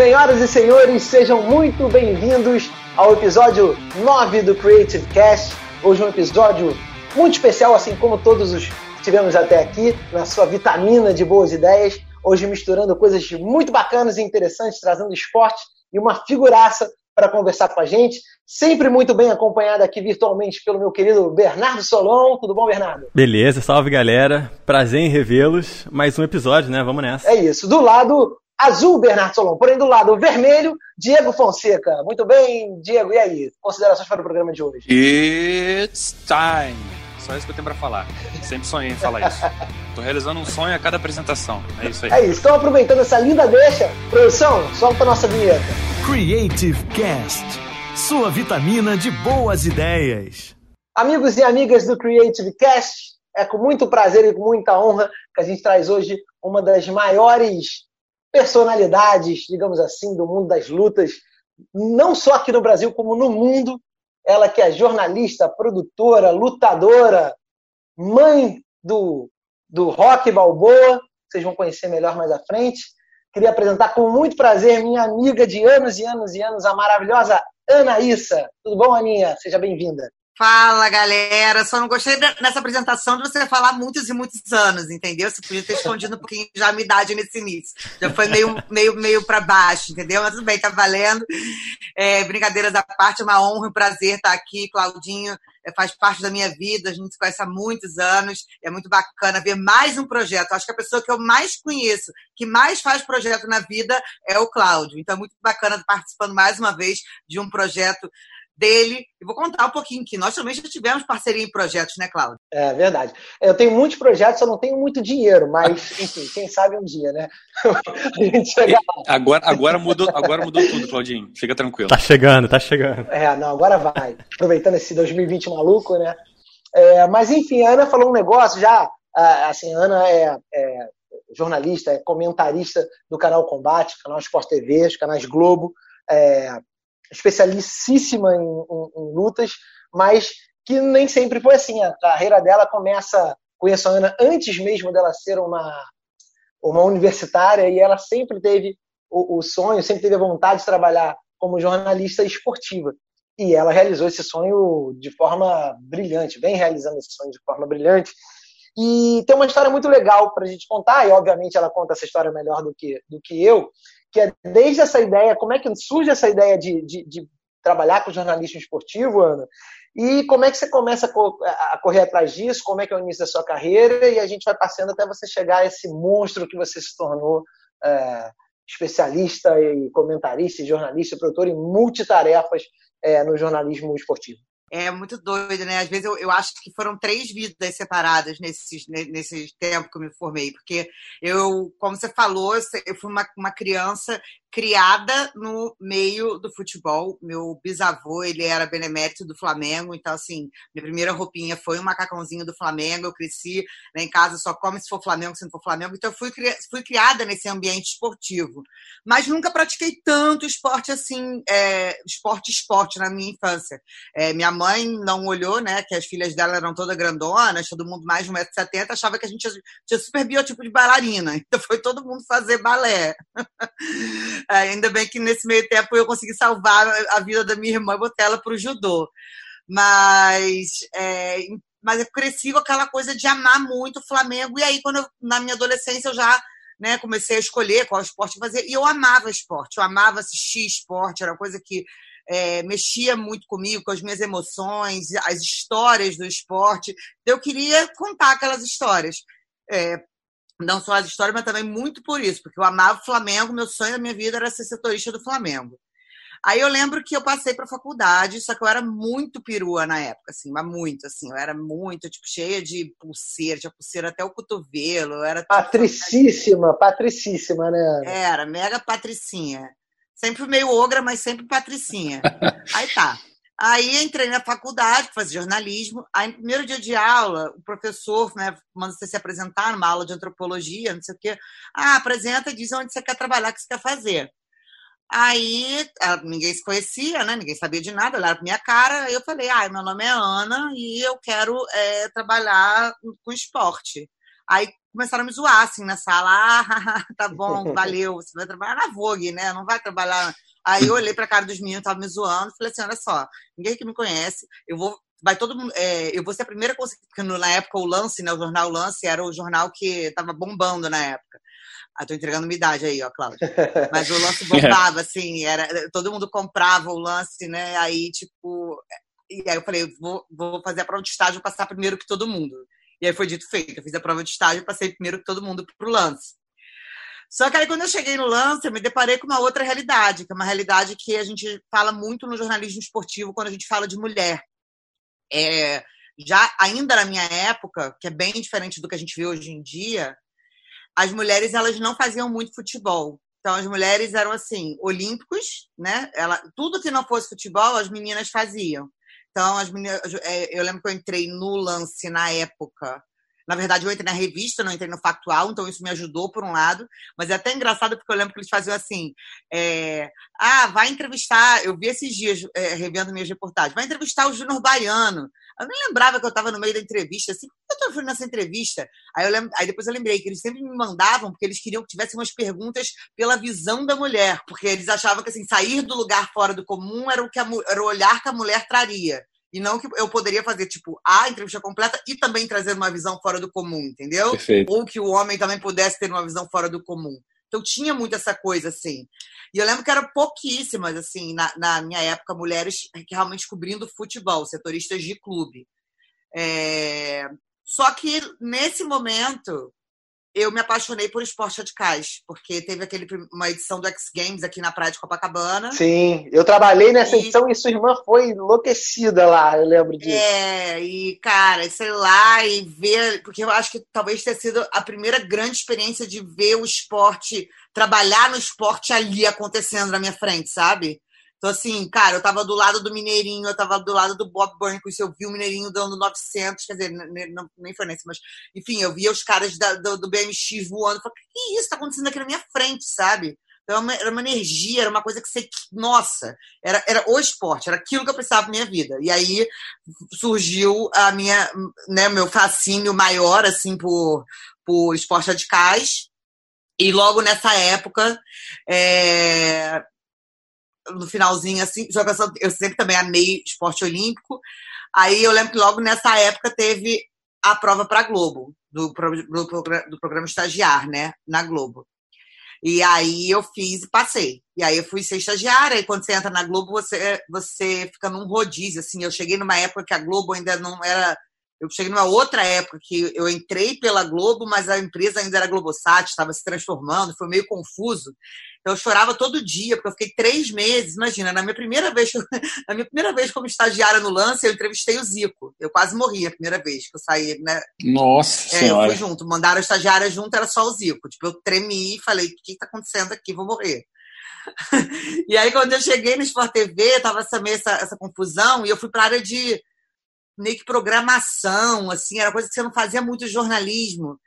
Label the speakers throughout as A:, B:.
A: Senhoras e senhores, sejam muito bem-vindos ao episódio 9 do Creative Cast. Hoje é um episódio muito especial, assim como todos os que tivemos até aqui, na sua vitamina de boas ideias. Hoje misturando coisas muito bacanas e interessantes, trazendo esporte e uma figuraça para conversar com a gente. Sempre muito bem acompanhado aqui virtualmente pelo meu querido Bernardo Solon. Tudo bom, Bernardo?
B: Beleza, salve galera. Prazer em revê-los. Mais um episódio, né? Vamos nessa.
A: É isso. Do lado azul, Bernardo Solon. Porém, do lado vermelho, Diego Fonseca. Muito bem, Diego. E aí? Considerações para o programa de hoje?
C: It's time. Só isso que eu tenho para falar. Sempre sonhei em falar isso. Tô realizando um sonho a cada apresentação. É isso aí.
A: É isso. Então, aproveitando essa linda deixa, produção, solta a nossa vinheta.
D: Creative Cast. Sua vitamina de boas ideias.
A: Amigos e amigas do Creative Cast, é com muito prazer e com muita honra que a gente traz hoje uma das maiores personalidades, digamos assim, do mundo das lutas, não só aqui no Brasil, como no mundo. Ela que é jornalista, produtora, lutadora, mãe do, do rock balboa, vocês vão conhecer melhor mais à frente. Queria apresentar com muito prazer minha amiga de anos e anos e anos, a maravilhosa Anaíssa. Tudo bom, Aninha? Seja bem-vinda.
E: Fala, galera. Só não gostei nessa apresentação de você falar muitos e muitos anos, entendeu? Você podia ter escondido um pouquinho já a minha idade nesse início. Já foi meio, meio, meio para baixo, entendeu? Mas tudo bem, tá valendo. É, brincadeiras à parte, é uma honra e um prazer estar aqui, Claudinho. É, faz parte da minha vida, a gente se conhece há muitos anos. É muito bacana ver mais um projeto. Acho que a pessoa que eu mais conheço, que mais faz projeto na vida, é o Cláudio. Então é muito bacana participando mais uma vez de um projeto dele. E vou contar um pouquinho que nós também já tivemos parceria em projetos, né, Cláudio?
A: É verdade. Eu tenho muitos projetos, eu não tenho muito dinheiro, mas, enfim, quem sabe um dia, né?
C: a gente chega lá. Agora, agora, mudou, agora mudou tudo, Claudinho. Fica tranquilo.
B: Tá chegando, tá chegando.
A: É, não, agora vai. Aproveitando esse 2020 maluco, né? É, mas, enfim, a Ana falou um negócio já. Assim, a Ana é, é jornalista, é comentarista do canal Combate, canal Sport TV, os canais Globo. É, especialíssima em, em, em, lutas, mas que nem sempre foi assim. A carreira dela começa, conheço a Ana antes mesmo dela ser uma, uma universitária e ela sempre teve o, o sonho, sempre teve a vontade de trabalhar como jornalista esportiva. E ela realizou esse sonho de forma brilhante, vem realizando esse sonho de forma brilhante. E tem uma história muito legal para a gente contar, e obviamente ela conta essa história melhor do que, do que eu, que é desde essa ideia, como é que surge essa ideia de, de, de trabalhar com jornalismo esportivo, Ana? E como é que você começa a correr atrás disso? Como é que é o início da sua carreira? E a gente vai passando até você chegar a esse monstro que você se tornou é, especialista e comentarista, e jornalista, produtor em multitarefas é, no jornalismo esportivo.
E: É muito doido, né? Às vezes eu, eu acho que foram três vidas separadas nesse, nesse tempo que eu me formei, porque eu, como você falou, eu fui uma, uma criança criada no meio do futebol. Meu bisavô, ele era benemérito do Flamengo, então, assim, minha primeira roupinha foi um macacãozinho do Flamengo. Eu cresci né, em casa, só come se for Flamengo, se não for Flamengo. Então, eu fui, fui criada nesse ambiente esportivo. Mas nunca pratiquei tanto esporte assim, é, esporte, esporte na minha infância. É, minha mãe não olhou, né, que as filhas dela eram todas grandonas, todo mundo mais de 1,70m, achava que a gente tinha super biotipo de bailarina. Então, foi todo mundo fazer balé. Ainda bem que nesse meio tempo eu consegui salvar a vida da minha irmã e botar ela para o judô. Mas, é, mas eu cresci com aquela coisa de amar muito o Flamengo. E aí, quando eu, na minha adolescência, eu já né, comecei a escolher qual esporte fazer. E eu amava esporte, eu amava assistir esporte, era uma coisa que é, mexia muito comigo, com as minhas emoções, as histórias do esporte. Eu queria contar aquelas histórias. É, não só as histórias, mas também muito por isso, porque eu amava o Flamengo, meu sonho da minha vida era ser setorista do Flamengo. Aí eu lembro que eu passei para a faculdade, só que eu era muito perua na época, assim, mas muito, assim, eu era muito, tipo, cheia de pulseira, tinha pulseira até o cotovelo, eu era...
A: Patricíssima, patricíssima, né?
E: Era, mega patricinha. Sempre meio ogra, mas sempre patricinha. Aí tá. Aí entrei na faculdade, fazer jornalismo. Aí, no primeiro dia de aula, o professor né, manda você se apresentar numa aula de antropologia, não sei o quê. Ah, apresenta e diz onde você quer trabalhar, o que você quer fazer. Aí ninguém se conhecia, né? Ninguém sabia de nada, olharam pra minha cara. Aí eu falei, ah, meu nome é Ana e eu quero é, trabalhar com esporte. Aí começaram a me zoar, assim, na sala. Ah, tá bom, valeu. Você vai trabalhar na Vogue, né? Não vai trabalhar... Aí eu olhei pra cara dos meninos, tava me zoando. Falei assim, olha só, ninguém que me conhece. Eu vou vai todo mundo. É, eu vou ser a primeira coisa, porque na época o Lance, né, o jornal Lance, era o jornal que estava bombando na época. Ah, tô entregando minha idade aí, ó, Cláudia. Mas o lance bombava, assim, era, todo mundo comprava o lance, né? Aí, tipo. E aí eu falei, vou, vou fazer a prova de estágio passar primeiro que todo mundo. E aí foi dito feito. Eu fiz a prova de estágio passei primeiro que todo mundo pro lance. Só que aí, quando eu cheguei no lance, eu me deparei com uma outra realidade, que é uma realidade que a gente fala muito no jornalismo esportivo quando a gente fala de mulher. É, já ainda na minha época, que é bem diferente do que a gente vê hoje em dia, as mulheres elas não faziam muito futebol. Então as mulheres eram assim, olímpicos, né? Ela, tudo que não fosse futebol, as meninas faziam. Então as meninas, eu lembro que eu entrei no lance na época na verdade, eu entrei na revista, não entrei no factual, então isso me ajudou por um lado. Mas é até engraçado porque eu lembro que eles faziam assim: é, ah, vai entrevistar. Eu vi esses dias, é, revendo minhas reportagens, vai entrevistar o Júnior Baiano. Eu nem lembrava que eu estava no meio da entrevista, assim, por que eu estou nessa entrevista? Aí, eu lembro, aí depois eu lembrei que eles sempre me mandavam, porque eles queriam que tivesse umas perguntas pela visão da mulher, porque eles achavam que assim, sair do lugar fora do comum era o, que a, era o olhar que a mulher traria. E não que eu poderia fazer, tipo, a entrevista completa e também trazer uma visão fora do comum, entendeu?
B: Perfeito.
E: Ou que o homem também pudesse ter uma visão fora do comum. Então tinha muito essa coisa, assim. E eu lembro que eram pouquíssimas, assim, na, na minha época, mulheres realmente cobrindo futebol, setoristas de clube. É... Só que nesse momento, eu me apaixonei por esportes radicais, porque teve aquele, uma edição do X Games aqui na praia de Copacabana.
A: Sim, eu trabalhei nessa e... edição e sua irmã foi enlouquecida lá, eu lembro disso.
E: É, e cara, sei lá, e ver, porque eu acho que talvez tenha sido a primeira grande experiência de ver o esporte, trabalhar no esporte ali acontecendo na minha frente, sabe? Então, assim, cara, eu tava do lado do Mineirinho, eu tava do lado do Bob Burnquist, eu vi o Mineirinho dando 900, quer dizer, não, nem foi nesse, mas, enfim, eu via os caras da, do, do, BMX voando, eu falei, que isso tá acontecendo aqui na minha frente, sabe? Então, era uma energia, era uma coisa que você, nossa, era, era o esporte, era aquilo que eu precisava pra minha vida. E aí surgiu a minha, né, meu fascínio maior, assim, por, por esportes radicais, e logo nessa época, é, no finalzinho, assim, jogação, eu sempre também amei esporte olímpico. Aí eu lembro que logo nessa época teve a prova para Globo, do, do, do programa Estagiar, né, na Globo. E aí eu fiz e passei. E aí eu fui ser estagiária, e quando você entra na Globo, você, você fica num rodízio, assim. Eu cheguei numa época que a Globo ainda não era eu cheguei numa outra época que eu entrei pela Globo, mas a empresa ainda era Globosat, estava se transformando, foi meio confuso. Então eu chorava todo dia, porque eu fiquei três meses. Imagina, na minha primeira vez, na minha primeira vez como estagiária no lance, eu entrevistei o Zico. Eu quase morri a primeira vez que eu saí, né?
B: Nossa
E: é,
B: senhora.
E: Eu fui junto, mandaram a estagiária junto, era só o Zico. Tipo, eu tremi e falei, o que está acontecendo aqui? Vou morrer. e aí, quando eu cheguei no Sport TV, tava essa, essa, essa confusão, e eu fui para a área de meio que programação, assim, era coisa que você não fazia muito jornalismo.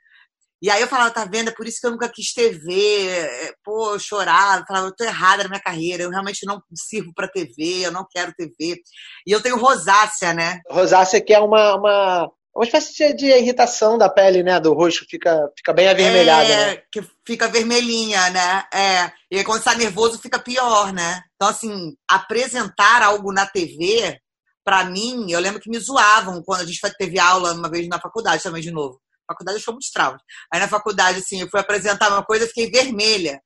E: E aí eu falava, tá vendo, é por isso que eu nunca quis TV. É, pô, eu chorava, eu falava, eu tô errada na minha carreira, eu realmente não sirvo para TV, eu não quero TV. E eu tenho rosácea, né?
A: Rosácea que é uma, uma, uma espécie de irritação da pele, né? Do rosto, fica, fica bem avermelhada,
E: é,
A: né?
E: que fica vermelhinha, né? É. E aí, quando está nervoso, fica pior, né? Então, assim, apresentar algo na TV para mim, eu lembro que me zoavam quando a gente teve aula uma vez na faculdade também de novo. faculdade eu muitos traumas. Aí na faculdade, assim, eu fui apresentar uma coisa, eu fiquei vermelha.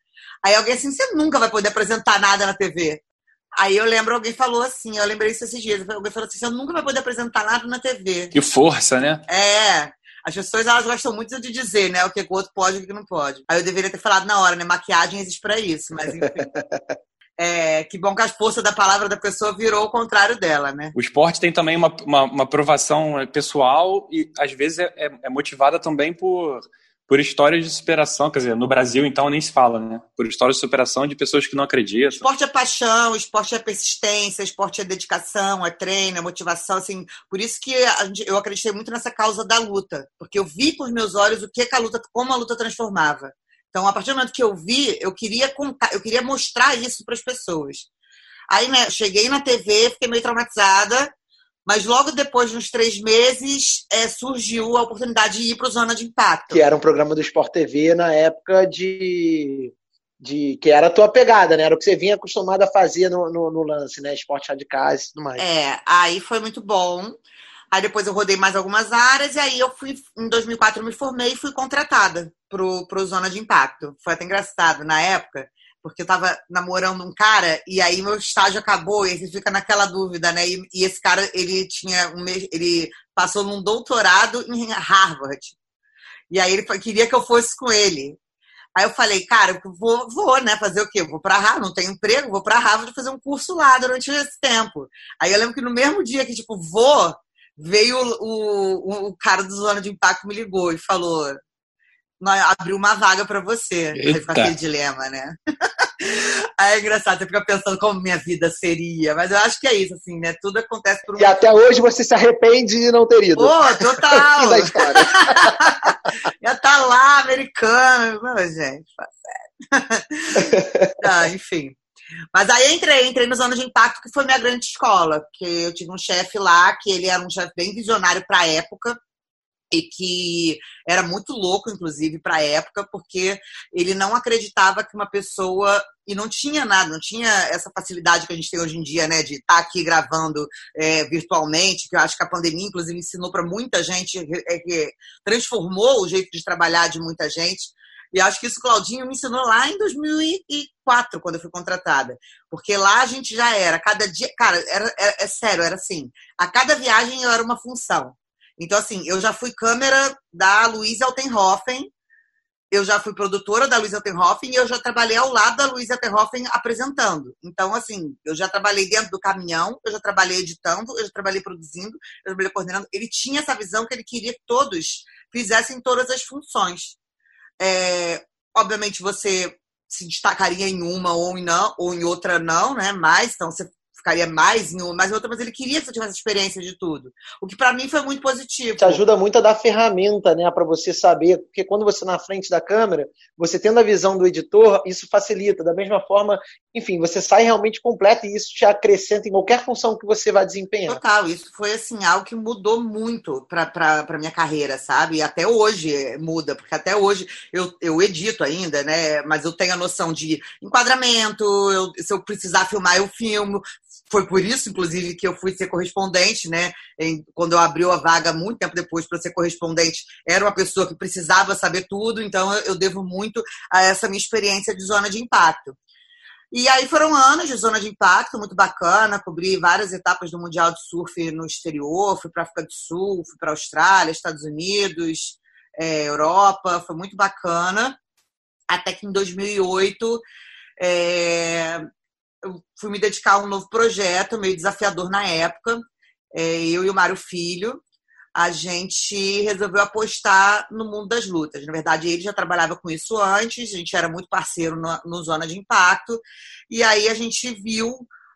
E: Aí alguém assim, você nunca vai poder apresentar nada na TV. Aí eu lembro, alguém falou assim, eu lembrei isso esses dias, alguém falou assim, você nunca vai poder apresentar nada na TV.
B: Que força, né?
E: É. As pessoas, elas gostam muito de dizer, né, o que o outro pode e o que não pode. Aí eu deveria ter falado na hora, né, maquiagem existe para isso, mas enfim. É, que bom que a força da palavra da pessoa virou o contrário dela, né?
B: O esporte tem também uma, uma, uma aprovação pessoal e às vezes é, é, é, motivada também por, por histórias de superação. Quer dizer, no Brasil então nem se fala, né? Por histórias de superação de pessoas que não acreditam.
E: Esporte é paixão, esporte é persistência, esporte é dedicação, é treino, é motivação. Assim, por isso que eu acreditei muito nessa causa da luta, porque eu vi por meus olhos o que, que a luta, como a luta transformava. Então, a partir do momento que eu vi, eu queria contar, eu queria mostrar isso para as pessoas. Aí, né, cheguei na TV, fiquei meio traumatizada, Mas logo depois, nos três meses, é, surgiu a oportunidade de ir para o Zona de Impacto.
A: Que era um programa do Sport TV na época de. de que era a tua pegada, né? Era o que você vinha acostumado a fazer no, no, no lance, né? Esporte radicais e tudo mais.
E: É, aí foi muito bom. Aí depois eu rodei mais algumas áreas e aí eu fui, em 2004 eu me formei e fui contratada pro, pro Zona de Impacto. Foi até engraçado na época, porque eu tava namorando um cara e aí meu estágio acabou e você fica naquela dúvida, né? E, e esse cara, ele tinha um ele passou num doutorado em Harvard. E aí ele queria que eu fosse com ele. Aí eu falei, cara, vou, vou, né? Fazer o quê? Vou para Harvard, não tenho emprego, vou para Harvard fazer um curso lá durante esse tempo. Aí eu lembro que no mesmo dia que, tipo, vou, veio o, o, o cara do Zona de Impacto me ligou e falou: abriu uma vaga para você. Eita. Aí fica aquele dilema, né? Aí é engraçado, você fica pensando como minha vida seria. Mas eu acho que é isso, assim, né? Tudo acontece por
A: um... E até hoje você se arrepende de não ter ido.
E: Pô, total! da história. Já tá lá, americano. Meu, gente, sério. ah, enfim. Mas aí entrei, entrei nos anos de impacto, que foi minha grande escola, que eu tive um chefe lá, que ele era um chefe bem visionário para a época, e que era muito louco, inclusive, para a época, porque ele não acreditava que uma pessoa. E não tinha nada, não tinha essa facilidade que a gente tem hoje em dia, né, de estar tá aqui gravando é, virtualmente, que eu acho que a pandemia, inclusive, ensinou para muita gente, é, que transformou o jeito de trabalhar de muita gente. E acho que isso Claudinho me ensinou lá em 2004, quando eu fui contratada. Porque lá a gente já era, cada dia. Cara, era, era, é sério, era assim. A cada viagem eu era uma função. Então, assim, eu já fui câmera da Luísa Altenhofen, eu já fui produtora da Luísa Altenhofen e eu já trabalhei ao lado da Luísa Altenhofen apresentando. Então, assim, eu já trabalhei dentro do caminhão, eu já trabalhei editando, eu já trabalhei produzindo, eu já trabalhei coordenando. Ele tinha essa visão que ele queria que todos fizessem todas as funções. É, obviamente você se destacaria em uma ou em não, ou em outra não, né? Mas então você ficaria mais em uma, mais em outra, mas ele queria que você tivesse experiência de tudo. O que para mim foi muito positivo.
A: Te ajuda muito a dar ferramenta, né, para você saber, porque quando você na frente da câmera, você tendo a visão do editor, isso facilita. Da mesma forma, enfim, você sai realmente completo e isso te acrescenta em qualquer função que você vai desempenhar.
E: Total, isso foi assim algo que mudou muito para para minha carreira, sabe? E até hoje muda, porque até hoje eu, eu edito ainda, né? Mas eu tenho a noção de enquadramento, eu, se eu precisar filmar, eu filmo foi por isso, inclusive, que eu fui ser correspondente, né? Em, quando eu abriu a vaga, muito tempo depois, para ser correspondente, era uma pessoa que precisava saber tudo, então eu, eu devo muito a essa minha experiência de zona de impacto. E aí foram anos de zona de impacto, muito bacana, cobri várias etapas do Mundial de Surf no exterior, fui para a África do Sul, fui para a Austrália, Estados Unidos, é, Europa, foi muito bacana. Até que em 2008 é, eu fui me dedicar a um novo projeto, meio desafiador na época. É, eu e o Mário Filho, a gente resolveu apostar no mundo das lutas. Na verdade, ele já trabalhava com isso antes, a gente era muito parceiro no, no Zona de Impacto, e aí a gente viu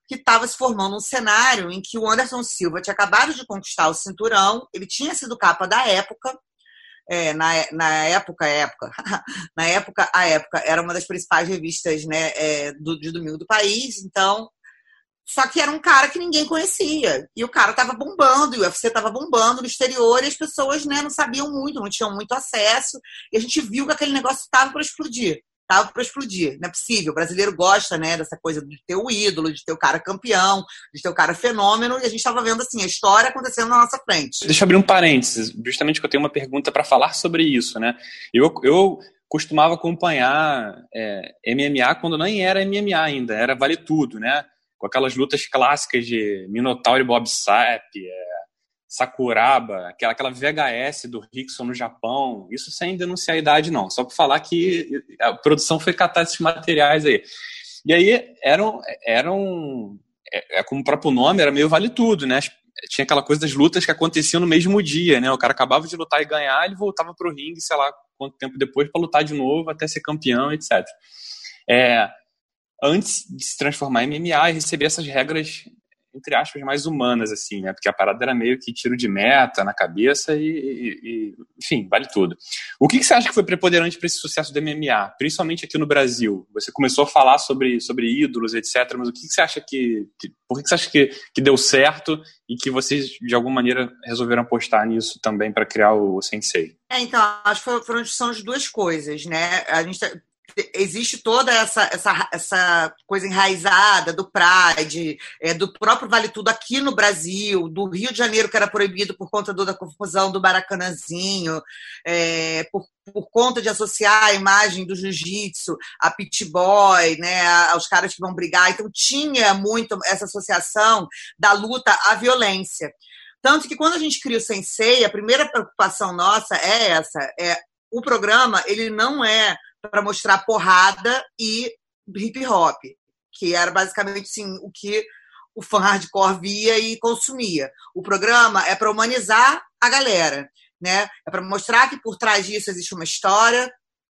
E: que estava se formando um cenário em que o Anderson Silva tinha acabado de conquistar o cinturão, ele tinha sido capa da época, é, na, na época, época, na época, a época era uma das principais revistas né, é, do, de domingo do país, então. Só que era um cara que ninguém conhecia. E o cara tava bombando, e o UFC tava bombando no exterior, e as pessoas né, não sabiam muito, não tinham muito acesso. E a gente viu que aquele negócio estava para explodir tava para explodir. Não é possível. O brasileiro gosta, né, dessa coisa de ter o ídolo, de ter o cara campeão, de ter o cara fenômeno, e a gente estava vendo assim a história acontecendo na nossa frente.
B: Deixa eu abrir um parênteses, justamente que eu tenho uma pergunta para falar sobre isso, né? Eu, eu costumava acompanhar é, MMA quando nem era MMA ainda, era vale tudo, né? Com aquelas lutas clássicas de Minotauro e Bob Sapp, é, Sakuraba, aquela, aquela VHS do Rickson no Japão, isso sem denunciar a idade, não, só para falar que a produção foi catar esses materiais aí. E aí eram, eram é, é, como o próprio nome, era meio vale tudo, né? Tinha aquela coisa das lutas que aconteciam no mesmo dia, né? O cara acabava de lutar e ganhar, ele voltava para o ringue, sei lá quanto tempo depois, para lutar de novo, até ser campeão, etc. É, antes de se transformar em MMA e receber essas regras entre aspas, mais humanas, assim, né? Porque a parada era meio que tiro de meta na cabeça e, e, e enfim, vale tudo. O que, que, você acha que foi preponderante para esse sucesso do MMA, principalmente aqui no Brasil? Você começou a falar sobre, sobre ídolos, etc., mas o que, que você acha que, que por que, que, você acha que, que deu certo e que vocês, de alguma maneira, resolveram apostar nisso também para criar o Sensei?
E: É, então, acho que foram, são as duas coisas, né? A gente tá, existe toda essa, essa, essa coisa enraizada do Pride, é, do próprio Vale Tudo aqui no Brasil, do Rio de Janeiro, que era proibido por conta do, da confusão do Maracanãzinho, é, por, por conta de associar a imagem do jiu-jitsu a pit boy, né, aos caras que vão brigar. Então, tinha muito essa associação da luta à violência. Tanto que quando a gente cria o Sensei, a primeira preocupação nossa é essa, é o programa, ele não é para mostrar porrada e hip hop, que era basicamente sim, o que o fã hardcore via e consumia. O programa é para humanizar a galera, né? É para mostrar que por trás disso existe uma história,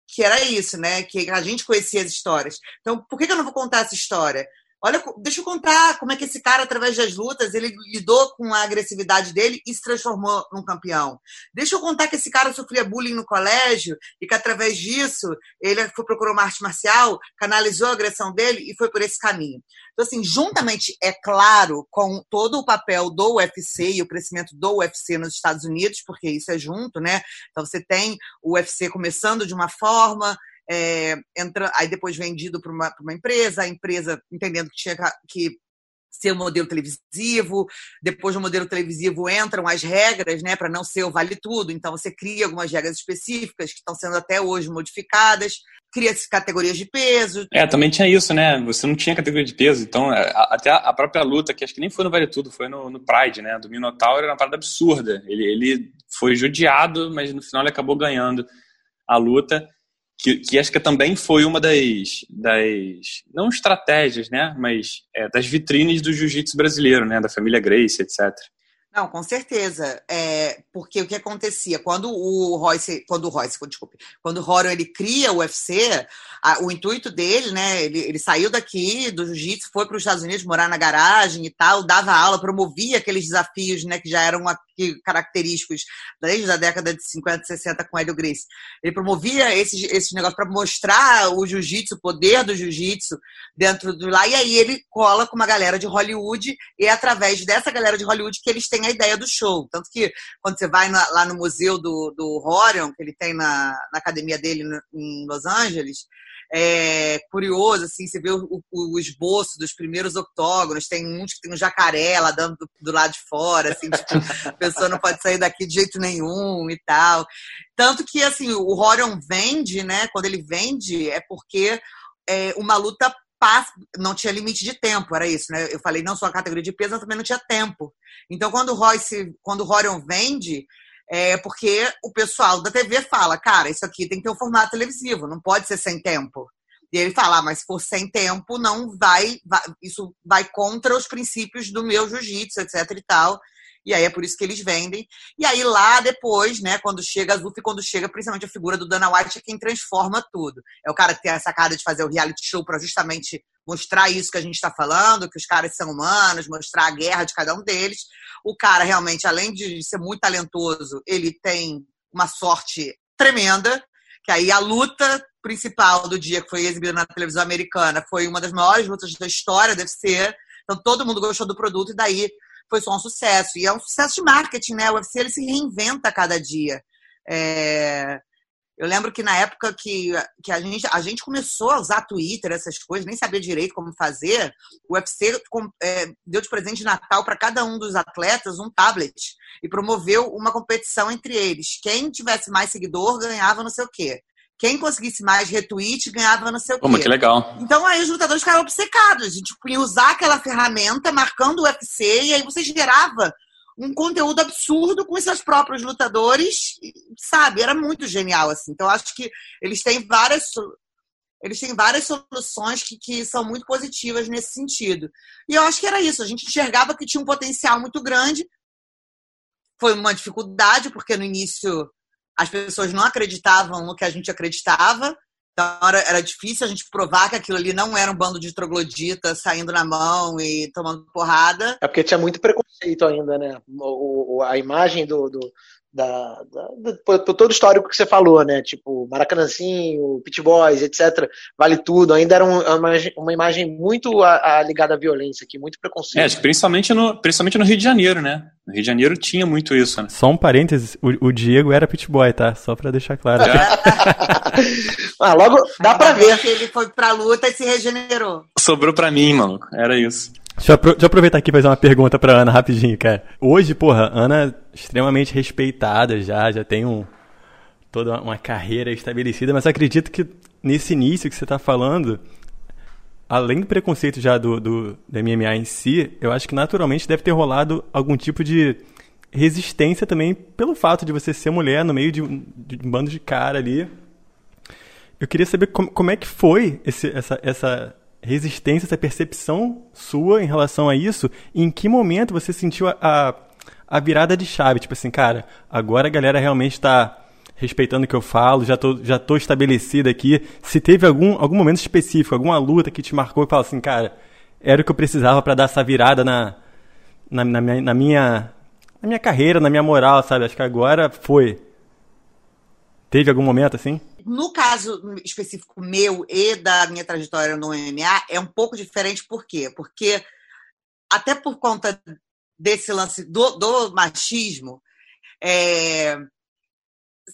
E: que era isso, né? Que a gente conhecia as histórias. Então, por que eu não vou contar essa história? Olha, deixa eu contar como é que esse cara, através das lutas, ele lidou com a agressividade dele e se transformou num campeão. Deixa eu contar que esse cara sofria bullying no colégio e que, através disso, ele foi procurou uma arte marcial, canalizou a agressão dele e foi por esse caminho. Então, assim, juntamente, é claro, com todo o papel do UFC e o crescimento do UFC nos Estados Unidos, porque isso é junto, né? Então, você tem o UFC começando de uma forma, é, entra, aí depois vendido para uma, uma, empresa, a empresa entendendo que tinha que ser um modelo televisivo, depois do modelo televisivo entram as regras, né, para não ser o vale tudo, então você cria algumas regras específicas que estão sendo até hoje modificadas, cria categorias de peso.
B: É, também tinha isso, né, você não tinha categoria de peso, então é, até a própria luta, que acho que nem foi no Vale Tudo, foi no, no Pride, né, do Minotauro, era uma parada absurda, ele, ele foi judiado, mas no final ele acabou ganhando a luta, que, que acho que também foi uma das, das não estratégias, né, mas é, das vitrines do jiu-jitsu brasileiro, né, da família Grace, etc.
E: Não, com certeza. É, porque o que acontecia? Quando o Royce, quando o Royce, desculpe, quando o Rorion ele cria o UFC, a, o intuito dele, né? Ele, ele saiu daqui do jiu-jitsu, foi para os Estados Unidos morar na garagem e tal, dava aula, promovia aqueles desafios, né? Que já eram aqui, característicos desde a década de 50, 60 com Hélio Grace. Ele promovia esses, esses negócios para mostrar o jiu-jitsu, o poder do jiu-jitsu dentro do lá. E aí ele cola com uma galera de Hollywood e é através dessa galera de Hollywood que eles têm a ideia do show. Tanto que quando você vai na, lá no museu do, do Horion, que ele tem na, na academia dele no, em Los Angeles, é curioso, assim, você vê o, o, esboço dos primeiros octógonos, tem uns que tem um jacaré lá dando do, do lado de fora, assim, tipo, a pessoa não pode sair daqui de jeito nenhum e tal. Tanto que, assim, o Horion vende, né, quando ele vende, é porque é uma luta não tinha limite de tempo, era isso, né? Eu falei não só a categoria de peso, mas também não tinha tempo. Então, quando o Royce, quando o Rorion vende, é porque o pessoal da TV fala, cara, isso aqui tem que ter um formato televisivo, não pode ser sem tempo. E ele fala, ah, mas se for sem tempo, não vai, vai isso vai contra os princípios do meu jiu-jitsu, etc e tal. E aí é por isso que eles vendem. E aí lá depois, né, quando chega a Zuff, quando chega principalmente a figura do Dana White é quem transforma tudo. É o cara que tem a sacada de fazer o reality show para justamente mostrar isso que a gente está falando, que os caras são humanos, mostrar a guerra de cada um deles. O cara realmente, além de ser muito talentoso, ele tem uma sorte tremenda, que aí a luta principal do dia que foi exibida na televisão americana foi uma das maiores lutas da história, deve ser. Então todo mundo gostou do produto e daí foi só um sucesso. E é um sucesso de marketing, né? O UFC ele se reinventa a cada dia. É... Eu lembro que na época que, que a, gente, a gente começou a usar Twitter, essas coisas, nem sabia direito como fazer, o UFC é, deu de presente de Natal para cada um dos atletas um tablet e promoveu uma competição entre eles. Quem tivesse mais seguidor ganhava não sei o quê. Quem conseguisse mais retweet ganhava não sei o quê.
B: Pô, que legal.
E: Então aí os lutadores ficaram obcecados. A gente ia usar aquela ferramenta marcando o UFC e aí você gerava um conteúdo absurdo com seus próprios lutadores, sabe? Era muito genial, assim. Então, acho que eles têm várias eles têm várias soluções que, que são muito positivas nesse sentido. E eu acho que era isso. A gente enxergava que tinha um potencial muito grande. Foi uma dificuldade, porque no início as pessoas não acreditavam no que a gente acreditava. Então era, era, difícil a gente provar que aquilo ali não era um bando de trogloditas saindo na mão e tomando porrada.
A: É porque tinha muito preconceito ainda, né? O, o a imagem do, do, da, da, da, por todo o histórico que você falou, né? Tipo, Maracanãzinho, Pit Boys, etc. Vale tudo. Ainda era um, uma, uma, imagem muito a, a ligada à violência aqui, muito preconceito.
B: É, principalmente no, principalmente no Rio de Janeiro, né? No Rio de Janeiro tinha muito isso, né?
F: Só um parênteses, o, o Diego era Pit Boy, tá? Só pra deixar claro. É.
A: ah, logo dá pra ver.
E: Que ele foi pra luta e se regenerou.
B: Sobrou pra mim, maluco. Era isso.
F: Deixa eu, deixa eu, aproveitar aqui e fazer uma pergunta pra Ana rapidinho, cara. Hoje, porra, Ana é extremamente respeitada já, já tem um, toda uma carreira estabelecida, mas acredito que nesse início que você tá falando, além do preconceito já do, do, do MMA em si, eu acho que naturalmente deve ter rolado algum tipo de resistência também pelo fato de você ser mulher no meio de um, de um bando de cara ali. Eu queria saber como, como é que foi esse, essa, essa resistência, essa percepção sua em relação a isso? E em que momento você sentiu a, a, a virada de chave? Tipo assim, cara, agora a galera realmente está respeitando o que eu falo, já tô, já tô estabelecida aqui. Se teve algum, algum momento específico, alguma luta que te marcou e fala assim, cara, era o que eu precisava para dar essa virada na, na, na, minha, na, minha, na minha carreira, na minha moral, sabe? Acho que agora foi. Teve algum momento assim?
E: No caso específico meu e da minha trajetória no MMA, é um pouco diferente, por quê? Porque, até por conta desse lance do, do machismo, é,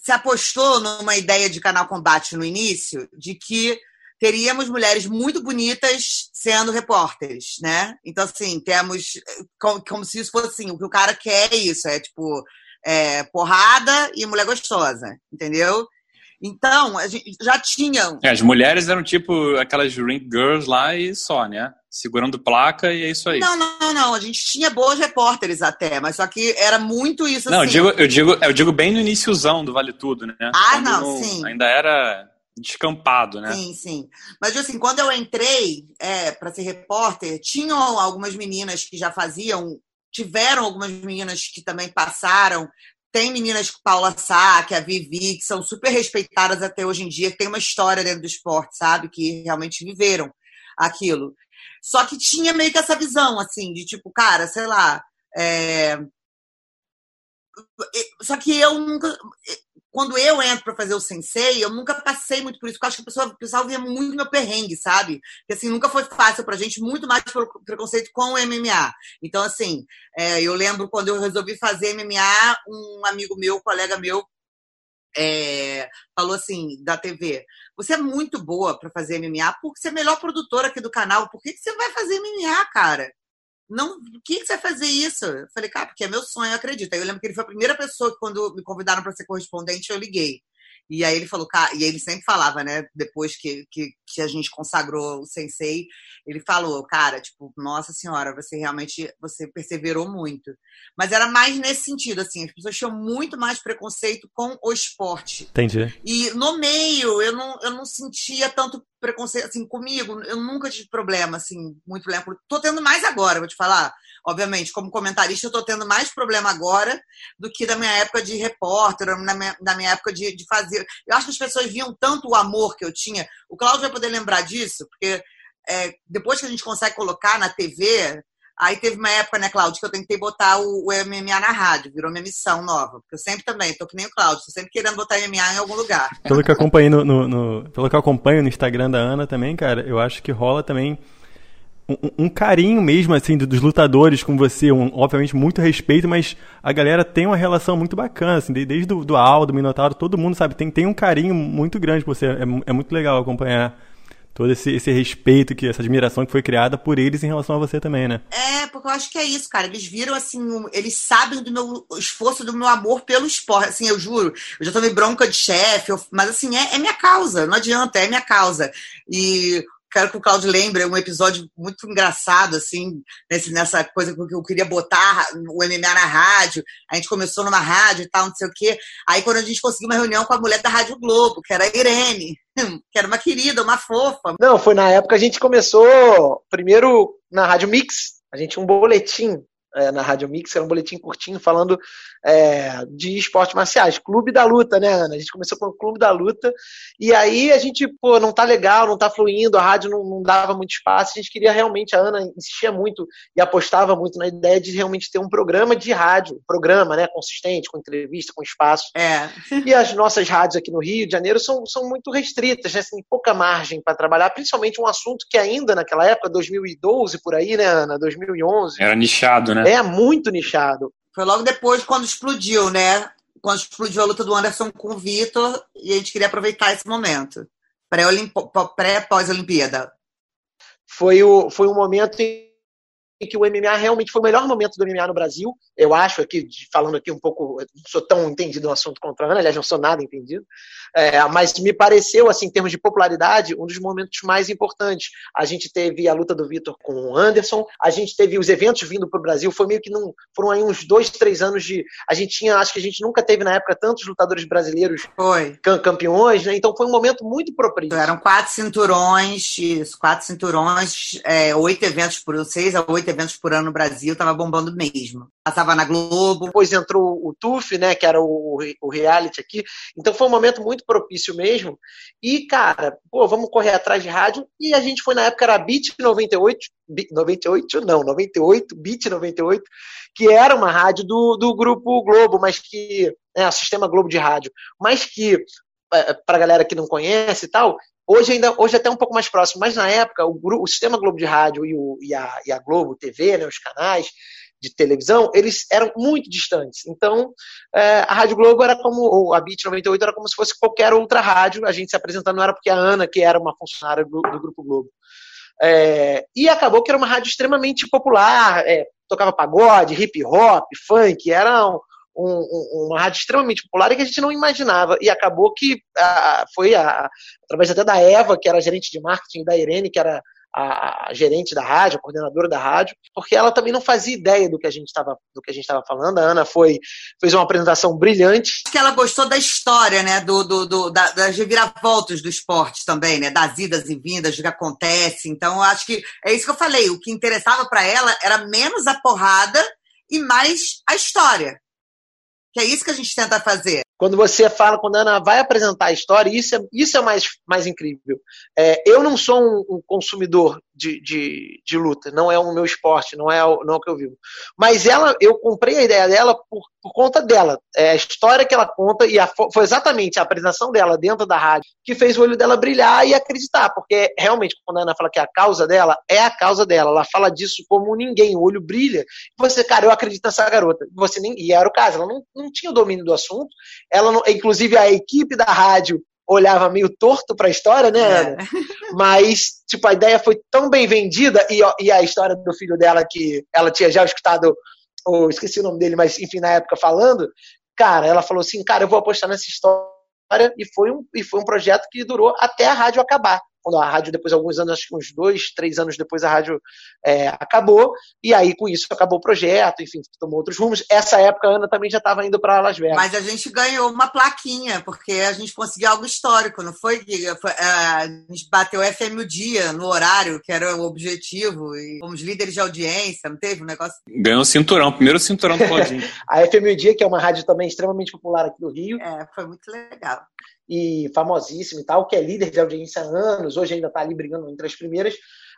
E: se apostou numa ideia de canal combate no início, de que teríamos mulheres muito bonitas sendo repórteres, né? Então, assim, temos como, como se isso fosse assim, o que o cara quer é isso, é tipo é, porrada e mulher gostosa, entendeu? Então, a gente já tinha.
B: É, as mulheres eram tipo aquelas ring girls lá e só, né? Segurando placa e é isso aí.
E: Não, não, não. A gente tinha boas repórteres até, mas só que era muito isso
B: não,
E: assim.
B: Não, eu digo, eu, digo, eu digo bem no iníciozão do Vale Tudo, né?
E: Ah, Quando não, não, sim.
B: Ainda era descampado, né?
E: Sim, sim. Mas assim, quando eu entrei é, para ser repórter, tinham algumas meninas que já faziam tiveram algumas meninas que também passaram. Tem meninas como Paula Sá, que a Vivi, que são super respeitadas até hoje em dia, que tem uma história dentro do esporte, sabe? Que realmente viveram aquilo. Só que tinha meio que essa visão, assim, de tipo, cara, sei lá. É... Só que eu nunca quando eu entro para fazer o sensei, eu nunca passei muito por isso, porque eu acho que a pessoa, o pessoal via muito meu perrengue, sabe? Que assim, nunca foi fácil pra gente, muito mais pelo preconceito com o MMA. Então, assim, é, eu lembro quando eu resolvi fazer MMA, um amigo meu, colega meu, é, falou assim, da TV, você é muito boa para fazer MMA, porque você é a melhor produtora aqui do canal, por que, que você vai fazer MMA, cara? Não, o que, que você vai fazer isso? Eu falei, cara, porque é meu sonho, eu acredito. Aí eu lembro que ele foi a primeira pessoa que, quando me convidaram para ser correspondente, eu liguei. E aí ele falou, cara, e ele sempre falava, né? Depois que, que, que, a gente consagrou o sensei, ele falou, cara, tipo, nossa senhora, você realmente você perseverou muito. Mas era mais nesse sentido, assim, as pessoas tinham muito mais preconceito com o esporte.
F: Entendi.
E: E no meio, eu não, eu não sentia tanto preconceito, assim, comigo, eu nunca tive problema, assim, muito problema. Tô tendo mais agora, vou te falar. Obviamente, como comentarista, eu tô tendo mais problema agora do que da minha época de repórter, na minha, minha época de, de fazer. Eu acho que as pessoas viam tanto o amor que eu tinha. O Cláudio vai poder lembrar disso, porque é, depois que a gente consegue colocar na TV, Aí teve uma época, né, Cláudio, que eu tentei botar o, o, MMA na rádio, virou minha missão nova. Porque eu sempre também, tô que nem o Cláudio, tô sempre querendo botar MMA em algum lugar.
F: Pelo que eu no, no, no, pelo que eu acompanho no Instagram da Ana também, cara, eu acho que rola também um, um carinho mesmo, assim, dos lutadores com você, um, obviamente muito respeito, mas a galera tem uma relação muito bacana, assim, desde do, do Aldo, do Minotauro, todo mundo, sabe, tem, tem um carinho muito grande por você, é, é muito legal acompanhar todo esse, esse respeito, que essa admiração que foi criada por eles em relação a você também, né?
E: É, porque eu acho que é isso, cara. Eles viram, assim, eles sabem do meu esforço, do meu amor pelo esporte. Assim, eu juro, eu já tomei bronca de chefe, mas assim, é, é minha causa, não adianta, é minha causa. E quero que o Claudio lembre, é um episódio muito engraçado, assim, nesse, nessa coisa que eu queria botar o MMA na rádio. A gente começou numa rádio e tal, não sei o quê. Aí, quando a gente conseguiu uma reunião com a mulher da Rádio Globo, que era a Irene, que era uma querida, uma fofa.
A: Não, foi na época a gente começou primeiro na Rádio Mix. A gente tinha um boletim é, na Rádio Mix, era um boletim curtinho falando é, de esportes marciais, Clube da Luta, né, Ana? A gente começou com o Clube da Luta, e aí a gente, pô, não tá legal, não tá fluindo, a rádio não, não dava muito espaço, a gente queria realmente, a Ana insistia muito e apostava muito na ideia de realmente ter um programa de rádio, um programa, né, consistente, com entrevista, com espaço.
E: É.
A: E as nossas rádios aqui no Rio de Janeiro são, são muito restritas, né, tem pouca margem para trabalhar, principalmente um assunto que ainda naquela época, 2012 por aí, né, Ana, 2011.
B: Era nichado, né?
A: É muito nichado.
E: Foi logo depois quando explodiu, né? Quando explodiu a luta do Anderson com o Vitor e a gente queria aproveitar esse momento. Pré-pós-Olimpíada.
A: Foi, o, foi um momento em que o MMA realmente foi o melhor momento do MMA no Brasil. Eu acho aqui, falando aqui um pouco, não sou tão entendido no assunto contra a Ana, aliás, não sou nada entendido, é, mas me pareceu, assim, em termos de popularidade, um dos momentos mais importantes. A gente teve a luta do Vitor com o Anderson, a gente teve os eventos vindo para o Brasil, foi meio que não, foram aí uns dois, três anos de, a gente tinha, acho que a gente nunca teve na época tantos lutadores brasileiros campeões, né? Então foi um momento muito propício.
E: Eram quatro cinturões, isso, quatro cinturões, é, oito eventos por seis a oito eventos por ano no Brasil, tava bombando mesmo. Passava na Globo.
A: Depois entrou o TUF, né, que era o, o reality aqui. Então foi um momento muito propício mesmo. E, cara, pô, vamos correr atrás de rádio. E a gente foi na época, era Beat 98, 98 não, 98, Beat 98, que era uma rádio do, do Grupo Globo, mas que, né, o Sistema Globo de Rádio, mas que, é, para a galera que não conhece e tal, Hoje ainda, hoje até um pouco mais próximo, mas na época o, o sistema Globo de rádio e, o, e, a, e a Globo TV, né, os canais de televisão, eles eram muito distantes. Então, é, a Rádio Globo era como, ou a Beat 98 era como se fosse qualquer outra rádio. A gente se apresentando não era porque a Ana, que era uma funcionária do, do Grupo Globo. É, e acabou que era uma rádio extremamente popular, é, tocava pagode, hip hop, funk, era um, um, uma rádio extremamente popular e que a gente não imaginava. E acabou que a, foi a, através até da Eva, que era gerente de marketing, da Irene, que era a, gerente da rádio, a coordenadora da rádio, porque ela também não fazia ideia do que a gente estava do que a gente estava falando. A Ana foi fez uma apresentação brilhante.
E: Que ela gostou da história, né, do, do, do da, das reviravoltas do esporte também, né, das idas e vindas, do que acontece. Então, acho que é isso que eu falei. O que interessava para ela era menos a porrada e mais a história. Que é isso que a gente tenta fazer.
A: Quando você fala, quando a Ana vai apresentar a história, isso é, isso é mais, mais incrível. É, eu não sou um, um consumidor de, de, de, luta, não é o meu esporte, não é o, não é o que eu vivo. Mas ela, eu comprei a ideia dela por, por conta dela. É a história que ela conta e a, foi exatamente a apresentação dela dentro da rádio que fez o olho dela brilhar e acreditar, porque realmente, quando a Ana fala que é a causa dela, é a causa dela. Ela fala disso como ninguém, o olho brilha. Você, cara, eu acredito nessa garota. Você nem, e era o caso, ela não, não tinha o domínio do assunto, ela inclusive a equipe da rádio olhava meio torto para a história, né, Ana? É. Mas, tipo, a ideia foi tão bem vendida e, e a história do filho dela que ela tinha já escutado, ou esqueci o nome dele, mas enfim, na época falando, cara, ela falou assim, cara, eu vou apostar nessa história e foi um, e foi um projeto que durou até a rádio acabar quando a rádio, depois alguns anos, acho que uns dois, três anos depois, a rádio é, acabou, e aí com isso acabou o projeto, enfim, tomou outros rumos. Essa época a Ana também já estava indo para Las Vegas.
E: Mas a gente ganhou uma plaquinha, porque a gente conseguiu algo histórico, não foi? foi é, a gente bateu o FM o dia, no horário, que era o objetivo, e fomos líderes de audiência, não teve um negócio?
B: Ganhou o cinturão, primeiro cinturão do Claudinho.
A: a FM o dia, que é uma rádio também extremamente popular aqui do Rio.
E: É, foi muito legal
A: e famosíssima e tal, que é líder de audiência há anos, hoje ainda está ali brigando entre as primeiras.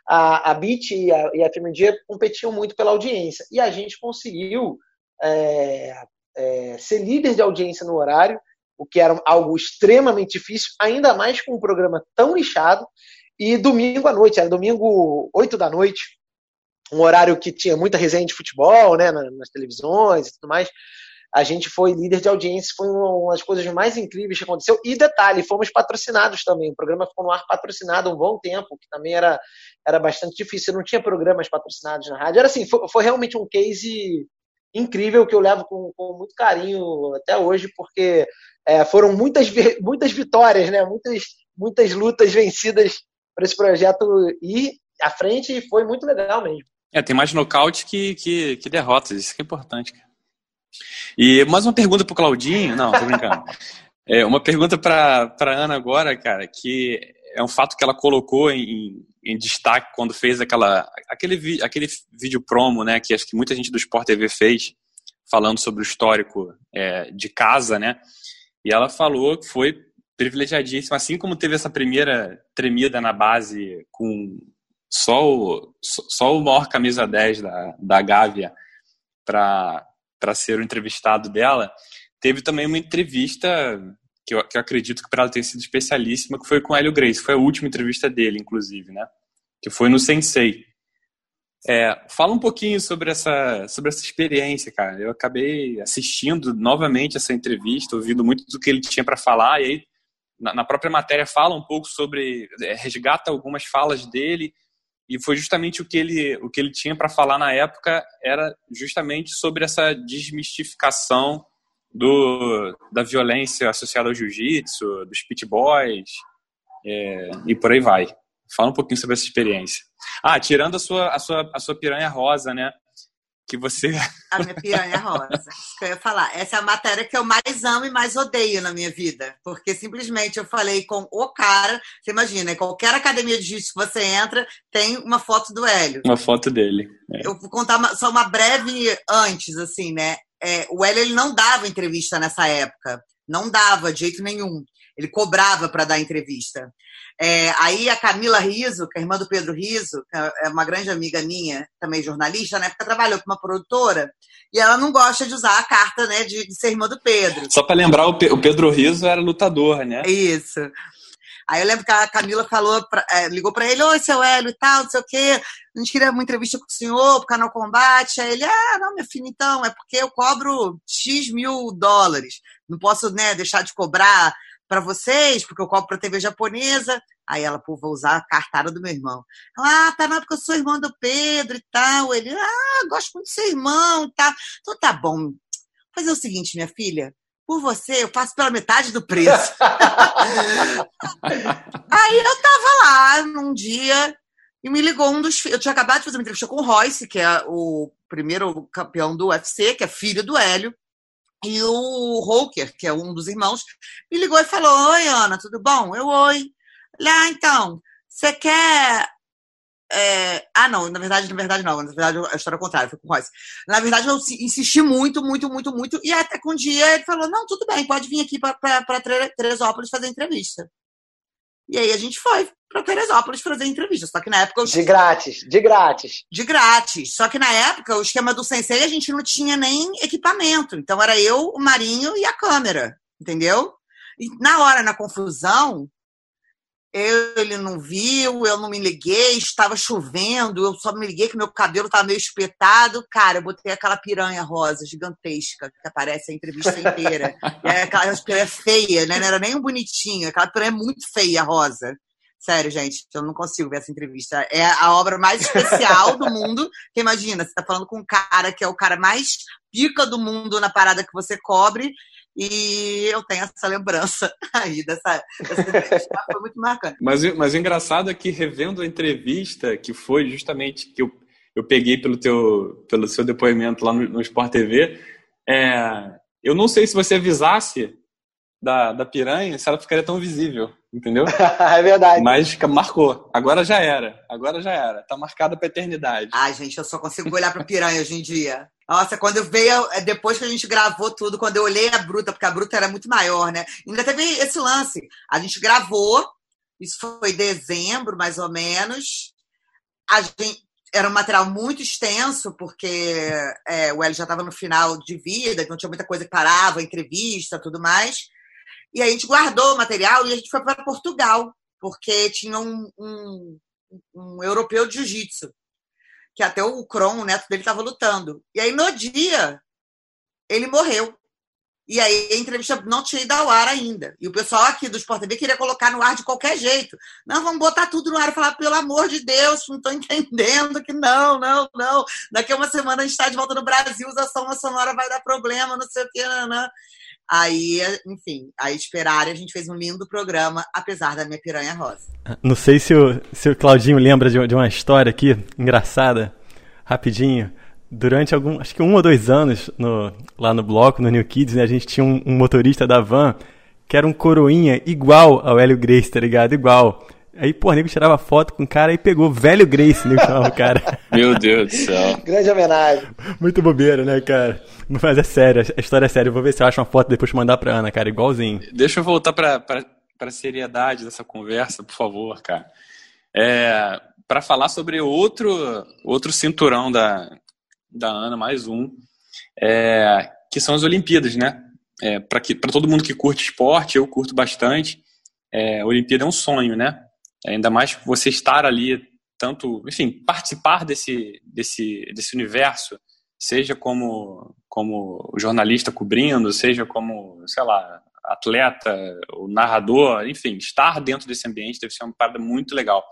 A: A, a Beat e a, e a FMG competiam muito pela audiência. E a gente conseguiu é, é, ser líder de audiência no horário, o que era algo extremamente difícil, ainda mais com um programa tão nichado. E domingo à noite, era domingo 8 da noite, um horário que tinha muita resenha de futebol, né, nas televisões e tudo mais a gente foi líder de audiência, foi uma das coisas mais incríveis que aconteceu. E detalhe, fomos patrocinados também. O programa ficou no ar patrocinado um bom tempo, que também era, era bastante difícil. Não tinha programas patrocinados na rádio. Era assim, foi, foi realmente um case incrível que eu levo com, com muito carinho até hoje, porque é, foram muitas, muitas vitórias, né? muitas, muitas lutas vencidas para esse projeto ir à frente e foi muito legal mesmo.
B: É, tem mais nocaute que, que, que derrotas, isso que é importante. Cara. E mais uma pergunta pro Claudinho. Não, tô brincando. É, uma pergunta para Ana agora, cara, que é um fato que ela colocou em, em destaque quando fez aquela, aquele, aquele vídeo promo, né, que acho que muita gente do Sport TV fez, falando sobre o histórico é, de casa, né, e ela falou que foi privilegiadíssima, assim como teve essa primeira tremida na base com só o, só o maior camisa 10 da, da Gávea para ser o entrevistado dela, teve também uma entrevista que eu, que eu acredito que para ela ter sido especialíssima, que foi com o Hélio Grace. Foi a última entrevista dele, inclusive, né? Que foi no Sensei. É, fala um pouquinho sobre essa, sobre essa experiência, cara. Eu acabei assistindo novamente essa entrevista, ouvindo muito do que ele tinha para falar, e aí na, na, própria matéria fala um pouco sobre, é, resgata algumas falas dele, e foi justamente o que ele, o que ele tinha para falar na época, era justamente sobre essa desmistificação do, da violência associada ao jiu-jitsu, dos pit boys é, e por aí vai. Fala um pouquinho sobre essa experiência. Ah, tirando a sua, a sua, a sua piranha rosa, né? Que você.
E: A minha piranha rosa. Isso que eu ia falar. Essa é a matéria que eu mais amo e mais odeio na minha vida. Porque simplesmente eu falei com o cara. Você imagina, qualquer academia de jiu-jitsu que você entra, tem uma foto do Hélio.
B: Uma foto dele.
E: É. Eu vou contar uma, só uma breve antes, assim, né? é, o Hélio ele não dava entrevista nessa época. Não dava de jeito nenhum. Ele cobrava para dar entrevista. É, aí a Camila Riso, que é irmã do Pedro Riso, que é uma grande amiga minha, também jornalista, na época trabalhou com uma produtora, e ela não gosta de usar a carta né, de, de ser irmã do Pedro.
B: Só para lembrar, o, Pedro Riso era lutador, né?
E: Isso. Aí eu lembro que a Camila falou, pra, é, ligou para ele, oi, seu Hélio e tal, não sei o quê, a gente queria uma entrevista com o senhor pro canal Combate. Aí ele, ah, não, minha filha, então, é porque eu cobro X mil dólares. Não posso, né, deixar de cobrar para vocês, porque eu cobro pra TV japonesa. Aí ela, pô, vou usar a cartada do meu irmão. ah, tá, não, porque eu sou irmão do Pedro e tal. Ele, ah, gosto muito de ser irmão e tal. Então tá bom. Fazer o seguinte, minha filha, por você, eu faço pela metade do preço. Aí eu tava lá num dia e me ligou um dos. Eu tinha acabado de fazer uma entrevista com o Royce, que é o primeiro campeão do UFC, que é filho do Hélio. E o Roker, que é um dos irmãos, me ligou e falou: Oi, Ana, tudo bom? Eu, oi. Ah, então, você quer é... Ah, não, na verdade, na verdade não. Na verdade, a história é contrária, foi com o Royce. Na verdade, eu insisti muito, muito, muito, muito. E até que um dia ele falou: não, tudo bem, pode vir aqui para Teresópolis fazer entrevista. E aí a gente foi para Teresópolis fazer entrevista. Só que na época.
A: De grátis, de grátis.
E: De grátis. Só que na época, o esquema do Sensei, a gente não tinha nem equipamento. Então era eu, o Marinho e a câmera. Entendeu? E na hora, na confusão, ele não viu, eu não me liguei, estava chovendo, eu só me liguei que meu cabelo estava meio espetado. Cara, eu botei aquela piranha rosa gigantesca que aparece a entrevista inteira. é aquela piranha feia, né? Não era nem um bonitinho, aquela piranha muito feia, rosa. Sério, gente, eu não consigo ver essa entrevista. É a obra mais especial do mundo. Que imagina, você está falando com um cara que é o cara mais pica do mundo na parada que você cobre e eu tenho essa lembrança aí dessa, dessa entrevista. Foi muito marcante.
B: Mas, mas o engraçado é que, revendo a entrevista, que foi justamente que eu, eu peguei pelo, teu, pelo seu depoimento lá no, no Sport TV, é, eu não sei se você avisasse da, da piranha, se ela ficaria tão visível, entendeu?
A: é verdade.
B: Mas marcou. Agora já era. Agora já era. Tá marcada pra eternidade.
E: Ai, gente, eu só consigo olhar pra piranha hoje em dia. Nossa, quando eu veio, é, depois que a gente gravou tudo, quando eu olhei a Bruta, porque a Bruta era muito maior, né? Ainda teve esse lance. A gente gravou, isso foi em dezembro, mais ou menos. A gente, era um material muito extenso, porque é, o Hélio já estava no final de vida, então tinha muita coisa que parava, entrevista, tudo mais. E a gente guardou o material e a gente foi para Portugal, porque tinha um, um, um europeu de jiu-jitsu, que até o Kron, o neto dele, estava lutando. E aí, no dia, ele morreu. E aí a entrevista não tinha ido ao ar ainda. E o pessoal aqui do Sport TV queria colocar no ar de qualquer jeito. Não, vamos botar tudo no ar e falar, pelo amor de Deus, não estou entendendo que não, não, não. Daqui a uma semana a gente está de volta no Brasil, uma sonora vai dar problema, não sei o que, não, não. Aí, enfim, aí esperaram a gente fez um lindo programa, apesar da minha piranha rosa.
F: Não sei se o, se o Claudinho lembra de, de uma história aqui, engraçada, rapidinho. Durante algum, acho que um ou dois anos, no, lá no bloco, no New Kids, né, a gente tinha um, um, motorista da van que era um coroinha igual ao Hélio Grace, tá ligado? Igual. Aí, pô, o nego tirava foto com o cara e pegou velho Grace, nego chamava o cara.
B: Meu Deus do céu.
A: Grande homenagem.
F: Muito bobeira, né, cara? Mas é sério, a história é séria. Eu vou ver se eu acho uma foto depois mandar pra Ana, cara, igualzinho.
B: Deixa eu voltar pra, pra, pra seriedade dessa conversa, por favor, cara. É, para falar sobre outro, outro cinturão da, da Ana, mais um, é, que são as Olimpíadas, né? É, para todo mundo que curte esporte, eu curto bastante. É, a Olimpíada é um sonho, né? Ainda mais você estar ali, tanto, enfim, participar desse, desse, desse universo, seja como, como jornalista cobrindo, seja como, sei lá, atleta, o narrador, enfim, estar dentro desse ambiente deve ser uma parada muito legal.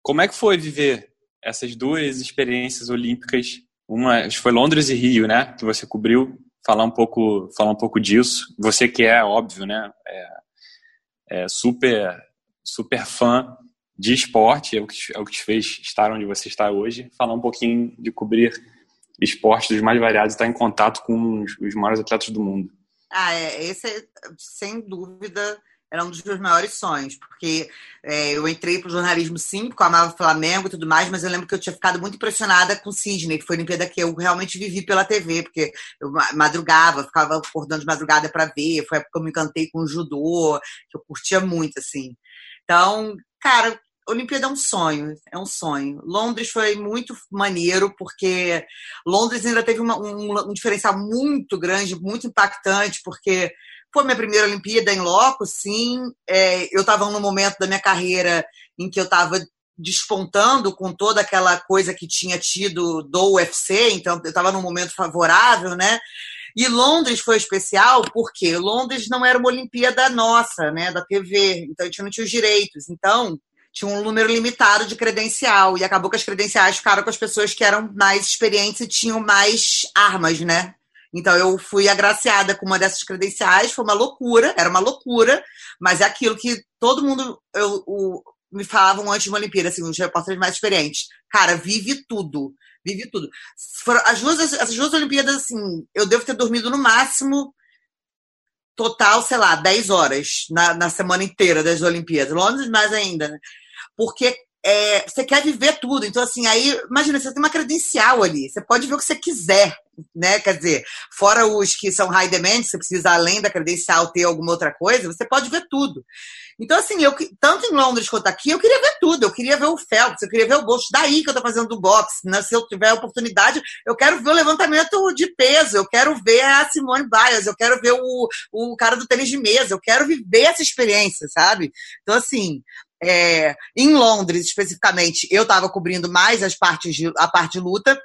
B: Como é que foi viver essas duas experiências olímpicas? Uma foi Londres e Rio, né? Que você cobriu. Falar um pouco, falar um pouco disso. Você que é óbvio, né? É, é super, super fã de esporte, é o, que, é o que te fez estar onde você está hoje. Falar um pouquinho de cobrir esportes dos mais variados, estar em contato com os, os maiores atletas do mundo.
E: Ah, é, esse é, sem dúvida, era um dos meus maiores sonhos, porque é, eu entrei para o jornalismo sim, porque eu amava Flamengo e tudo mais, mas eu lembro que eu tinha ficado muito impressionada com Sidney, que foi a Olimpíada que eu realmente vivi pela TV, porque eu madrugava, ficava acordando de madrugada para ver, foi a época que eu me encantei com o judô, que eu curtia muito, assim. Então, cara, Olimpíada é um sonho, é um sonho. Londres foi muito maneiro, porque Londres ainda teve uma, um, um diferencial muito grande, muito impactante, porque foi minha primeira Olimpíada em loco, sim. É, eu estava num momento da minha carreira em que eu estava despontando com toda aquela coisa que tinha tido do UFC, então eu estava num momento favorável, né? E Londres foi especial porque Londres não era uma Olimpíada nossa, né, da TV, então a gente não tinha os direitos. Então, tinha um número limitado de credencial e acabou que as credenciais ficaram com as pessoas que eram mais experientes e tinham mais armas, né? Então eu fui agraciada com uma dessas credenciais, foi uma loucura, era uma loucura, mas é aquilo que todo mundo eu, me falavam antes de uma Olimpíada, assim, os repórteres mais experientes. Cara, vive tudo, vive tudo. Foram, as duas, essas duas Olimpíadas, assim, eu devo ter dormido no máximo total, sei lá, 10 horas na, na semana inteira das Olimpíadas. Londres mais ainda, né? Porque é, você quer viver tudo. Então, assim, aí, imagina, você tem uma credencial ali, você pode ver o que você quiser, né? Quer dizer, fora os que são high demand, você precisa, além da credencial, ter alguma outra coisa, você pode ver tudo. Então, assim, eu, tanto em Londres quanto aqui, eu queria ver tudo. Eu queria ver o Phelps, eu queria ver o Bolt. Daí que eu tô fazendo do boxe. Né? Se eu tiver oportunidade, eu quero ver o levantamento de peso, eu quero ver a Simone Biles, eu quero ver o, o cara do tênis de mesa, eu quero viver essa experiência, sabe? Então, assim, é, em Londres, especificamente, eu estava cobrindo mais as partes de, a parte de luta.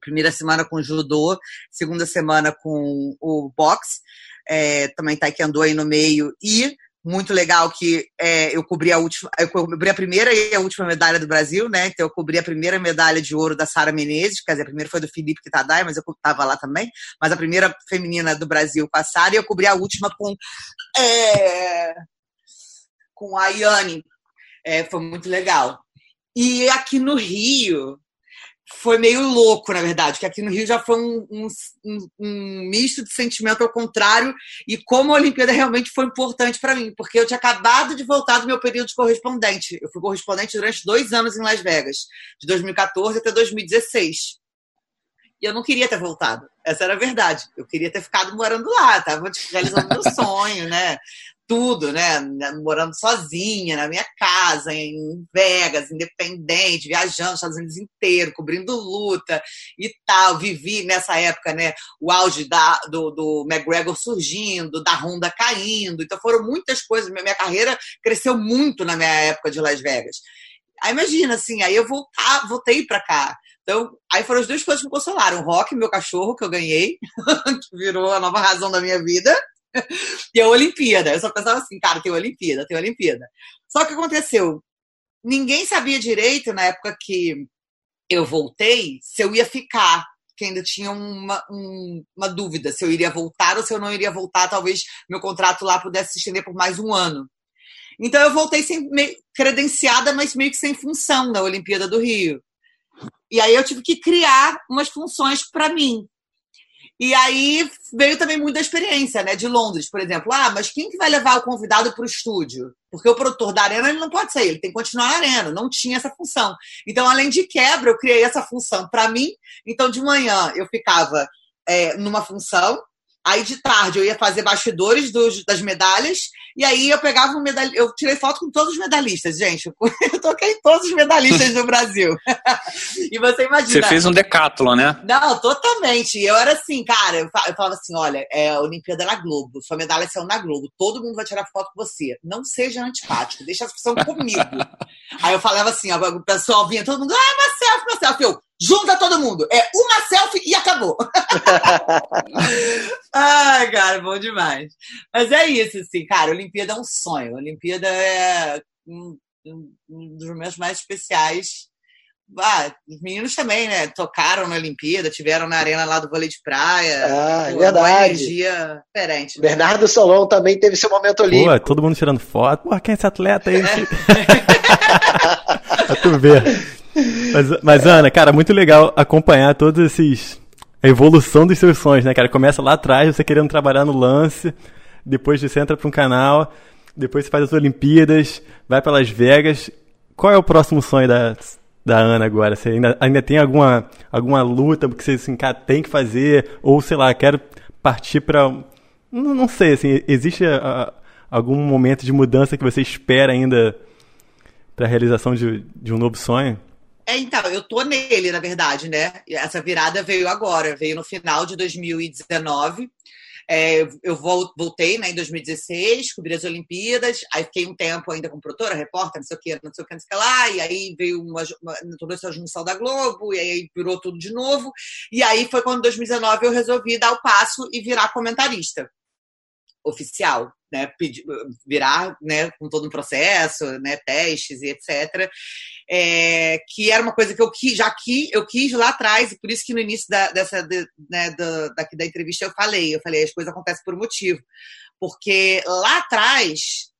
E: Primeira semana com judô, segunda semana com o boxe, é, também taekwondo aí no meio e muito legal que é, eu cobri a última, eu cobri a primeira e a última medalha do Brasil, né? Então eu cobri a primeira medalha de ouro da Sara Menezes, quer dizer, a primeira foi do Felipe Kitadai, mas eu estava lá também. Mas a primeira feminina do Brasil com a Sara e eu cobri a última com é, com a Yane, é, foi muito legal. E aqui no Rio foi meio louco, na verdade, que aqui no Rio já foi um, um, um, um misto de sentimento ao contrário, e como a Olimpíada realmente foi importante para mim, porque eu tinha acabado de voltar do meu período de correspondente. Eu fui correspondente durante dois anos em Las Vegas, de 2014 até 2016. E eu não queria ter voltado. Essa era a verdade. Eu queria ter ficado morando lá, estava realizando meu sonho, né? Tudo, né? Morando sozinha, na minha casa, em Vegas, independente, viajando os Estados Unidos inteiro, cobrindo luta e tal. Vivi nessa época, né? O auge da, do, do McGregor surgindo, da Honda caindo. Então foram muitas coisas. Minha, minha carreira cresceu muito na minha época de Las Vegas. Aí imagina, assim, aí eu voltar, voltei para cá. Então, aí foram as duas coisas que me consolaram. O rock, meu cachorro, que eu ganhei, que virou a nova razão da minha vida, e a Olimpíada. Eu só pensava assim, cara, tem Olimpíada, tem Olimpíada. Só que aconteceu, ninguém sabia direito na época que eu voltei se eu ia ficar, que ainda tinha uma, um, uma dúvida se eu iria voltar ou se eu não iria voltar. Talvez meu contrato lá pudesse se estender por mais um ano. Então eu voltei sem, credenciada, mas meio que sem função na Olimpíada do Rio. E aí eu tive que criar umas funções para mim. E aí veio também muita experiência, né? De Londres, por exemplo. Ah, mas quem que vai levar o convidado para o estúdio? Porque o produtor da arena ele não pode sair, ele tem que continuar na arena. Não tinha essa função. Então, além de quebra, eu criei essa função para mim. Então, de manhã eu ficava é, numa função Aí de tarde eu ia fazer bastidores dos, das medalhas, e aí eu pegava um medalha. Eu tirei foto com todos os medalhistas, gente. Eu toquei todos os medalhistas do Brasil. e você imagina.
B: Você fez um decátulo, né?
E: Não, totalmente. Eu era assim, cara, eu falava assim: olha, é a Olimpíada na Globo, sua medalha saiu na Globo, todo mundo vai tirar foto com você. Não seja antipático, deixa a discussão comigo. aí eu falava assim, o pessoal vinha, todo mundo, ah, uma selfie. Eu, junta todo mundo. É uma selfie e acabou. Ai, cara, bom demais. Mas é isso, assim, cara, Olimpíada é um sonho. Olimpíada é um, um dos momentos mais especiais. Ah, os meninos também, né? Tocaram na Olimpíada, tiveram na arena lá do vôlei de praia.
A: Ah, é verdade. Uma
E: energia diferente.
A: Né? Bernardo Solon também teve seu momento olímpico.
F: Pô, todo mundo tirando foto. Pô, quem é esse atleta aí? É. pra tu ver. Mas, mas, Ana, cara, muito legal acompanhar todos esses. A evolução dos seus sonhos, né, cara? Começa lá atrás, você querendo trabalhar no lance, depois você entra para um canal, depois você faz as Olimpíadas, vai para Las Vegas. Qual é o próximo sonho da, da Ana agora? Você ainda, ainda tem alguma, alguma luta que você assim, cara, tem que fazer? Ou, sei lá, quero partir para. Não, não sei, assim, existe a, algum momento de mudança que você espera ainda para a realização de, de um novo sonho?
E: É, então, eu tô nele, na verdade, né? Essa virada veio agora, veio no final de 2019. É, eu voltei né, em 2016, cobri as Olimpíadas, aí fiquei um tempo ainda como produtora, repórter, não sei o que, não sei o que, não sei o que lá, e aí veio uma, uma, toda essa junção da Globo, e aí virou tudo de novo, e aí foi quando em 2019 eu resolvi dar o passo e virar comentarista oficial, né, virar, né, com todo um processo, né, testes e etc é, que era uma coisa que eu quis, já que eu quis lá atrás, e por isso que no início da, dessa, de, né, da, daqui da entrevista eu falei, eu falei, as coisas acontecem por um motivo. Porque lá atrás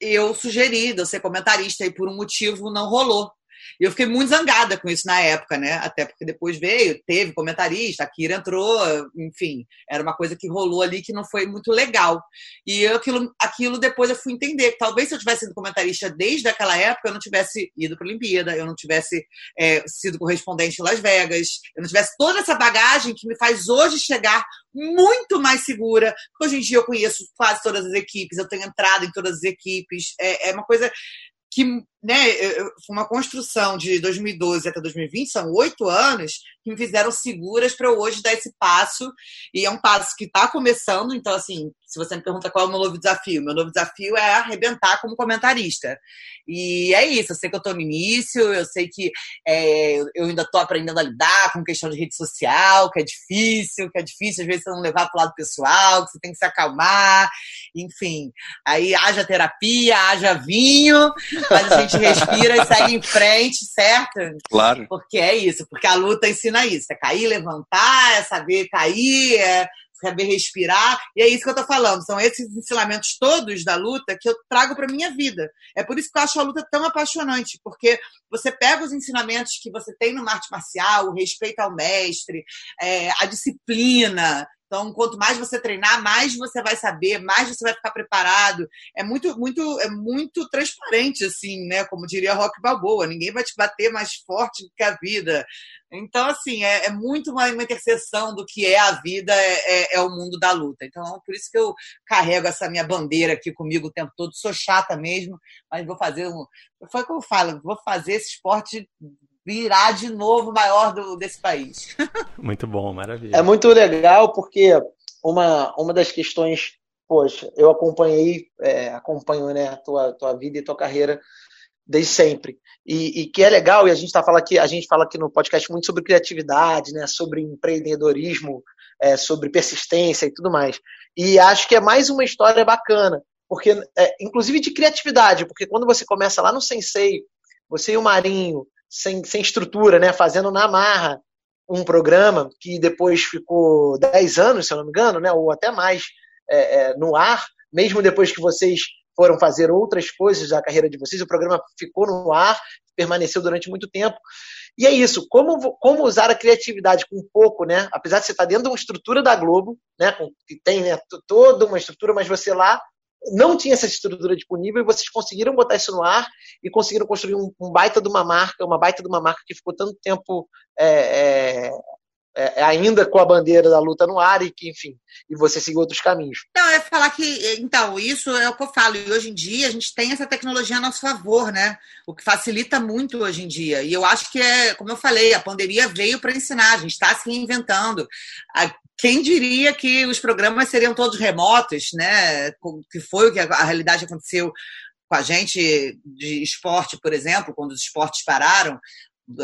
E: eu sugeri de eu ser comentarista e por um motivo não rolou. E eu fiquei muito zangada com isso na época, né? Até porque depois veio, teve comentarista, a Kira entrou, enfim, era uma coisa que rolou ali que não foi muito legal. E eu, aquilo, aquilo depois eu fui entender que talvez se eu tivesse sido comentarista desde aquela época, eu não tivesse ido para a Olimpíada, eu não tivesse é, sido correspondente em Las Vegas, eu não tivesse toda essa bagagem que me faz hoje chegar muito mais segura, porque hoje em dia eu conheço quase todas as equipes, eu tenho entrado em todas as equipes, é, é uma coisa que né, foi uma construção de 2012 até 2020, são oito anos, que me fizeram seguras para eu hoje dar esse passo. E é um passo que está começando, então, assim, se você me pergunta qual é o meu novo desafio, meu novo desafio é arrebentar como comentarista. E é isso, eu sei que eu estou no início, eu sei que é, eu ainda estou aprendendo a lidar com questão de rede social, que é difícil, que é difícil às vezes você não levar para o lado pessoal, que você tem que se acalmar, enfim. Aí haja terapia, haja vinho, mas a gente respira e segue em frente, certo?
B: Claro.
E: Porque é isso, porque a luta ensina isso, é cair, levantar, é saber cair, é saber respirar. E é isso que eu tô falando. São esses ensinamentos todos da luta que eu trago para minha vida. É por isso que eu acho a luta tão apaixonante, porque você pega os ensinamentos que você tem no arte marcial, o respeito ao mestre, é, a disciplina, então, quanto mais você treinar, mais você vai saber, mais você vai ficar preparado. É muito, muito, é muito transparente, assim, né? Como diria Rock Balboa, ninguém vai te bater mais forte do que a vida. Então, assim, é, é muito uma, uma, interseção do que é a vida, é, é, é, o mundo da luta. Então, por isso que eu carrego essa minha bandeira aqui comigo o tempo todo. Sou chata mesmo, mas vou fazer um. Foi o que eu falo, vou fazer esse esporte virar de novo o maior do, desse país.
F: Muito bom, maravilha.
A: É muito legal porque uma, uma das questões, poxa, eu acompanhei, é, acompanho né, a tua, tua vida e tua carreira desde sempre. E, e que é legal, e a gente tá falando aqui, a gente fala aqui no podcast muito sobre criatividade, né, sobre empreendedorismo, é, sobre persistência e tudo mais. E acho que é mais uma história bacana, porque é, inclusive de criatividade, porque quando você começa lá no Sensei, você e o Marinho, sem, sem estrutura, né? Fazendo na marra um programa que depois ficou 10 anos, se eu não me engano, né? Ou até mais é, é, no ar, mesmo depois que vocês foram fazer outras coisas da carreira de vocês, o programa ficou no ar, permaneceu durante muito tempo. E é isso, como, como usar a criatividade com pouco, né? Apesar de você estar dentro de uma estrutura da Globo, né? Que tem né, toda uma estrutura, mas você lá não tinha essa estrutura disponível e vocês conseguiram botar isso no ar e conseguiram construir um, um baita de uma marca, uma baita de uma marca que ficou tanto tempo é, é, é, ainda com a bandeira da luta no ar e que, enfim, e você seguir outros caminhos.
E: Não, é falar que, então, isso é o que eu falo, e hoje em dia a gente tem essa tecnologia a nosso favor, né? O que facilita muito hoje em dia. E eu acho que é, como eu falei, a pandemia veio para ensinar, a gente está se reinventando. Quem diria que os programas seriam todos remotos, né? Que foi o que a realidade aconteceu com a gente de esporte, por exemplo, quando os esportes pararam,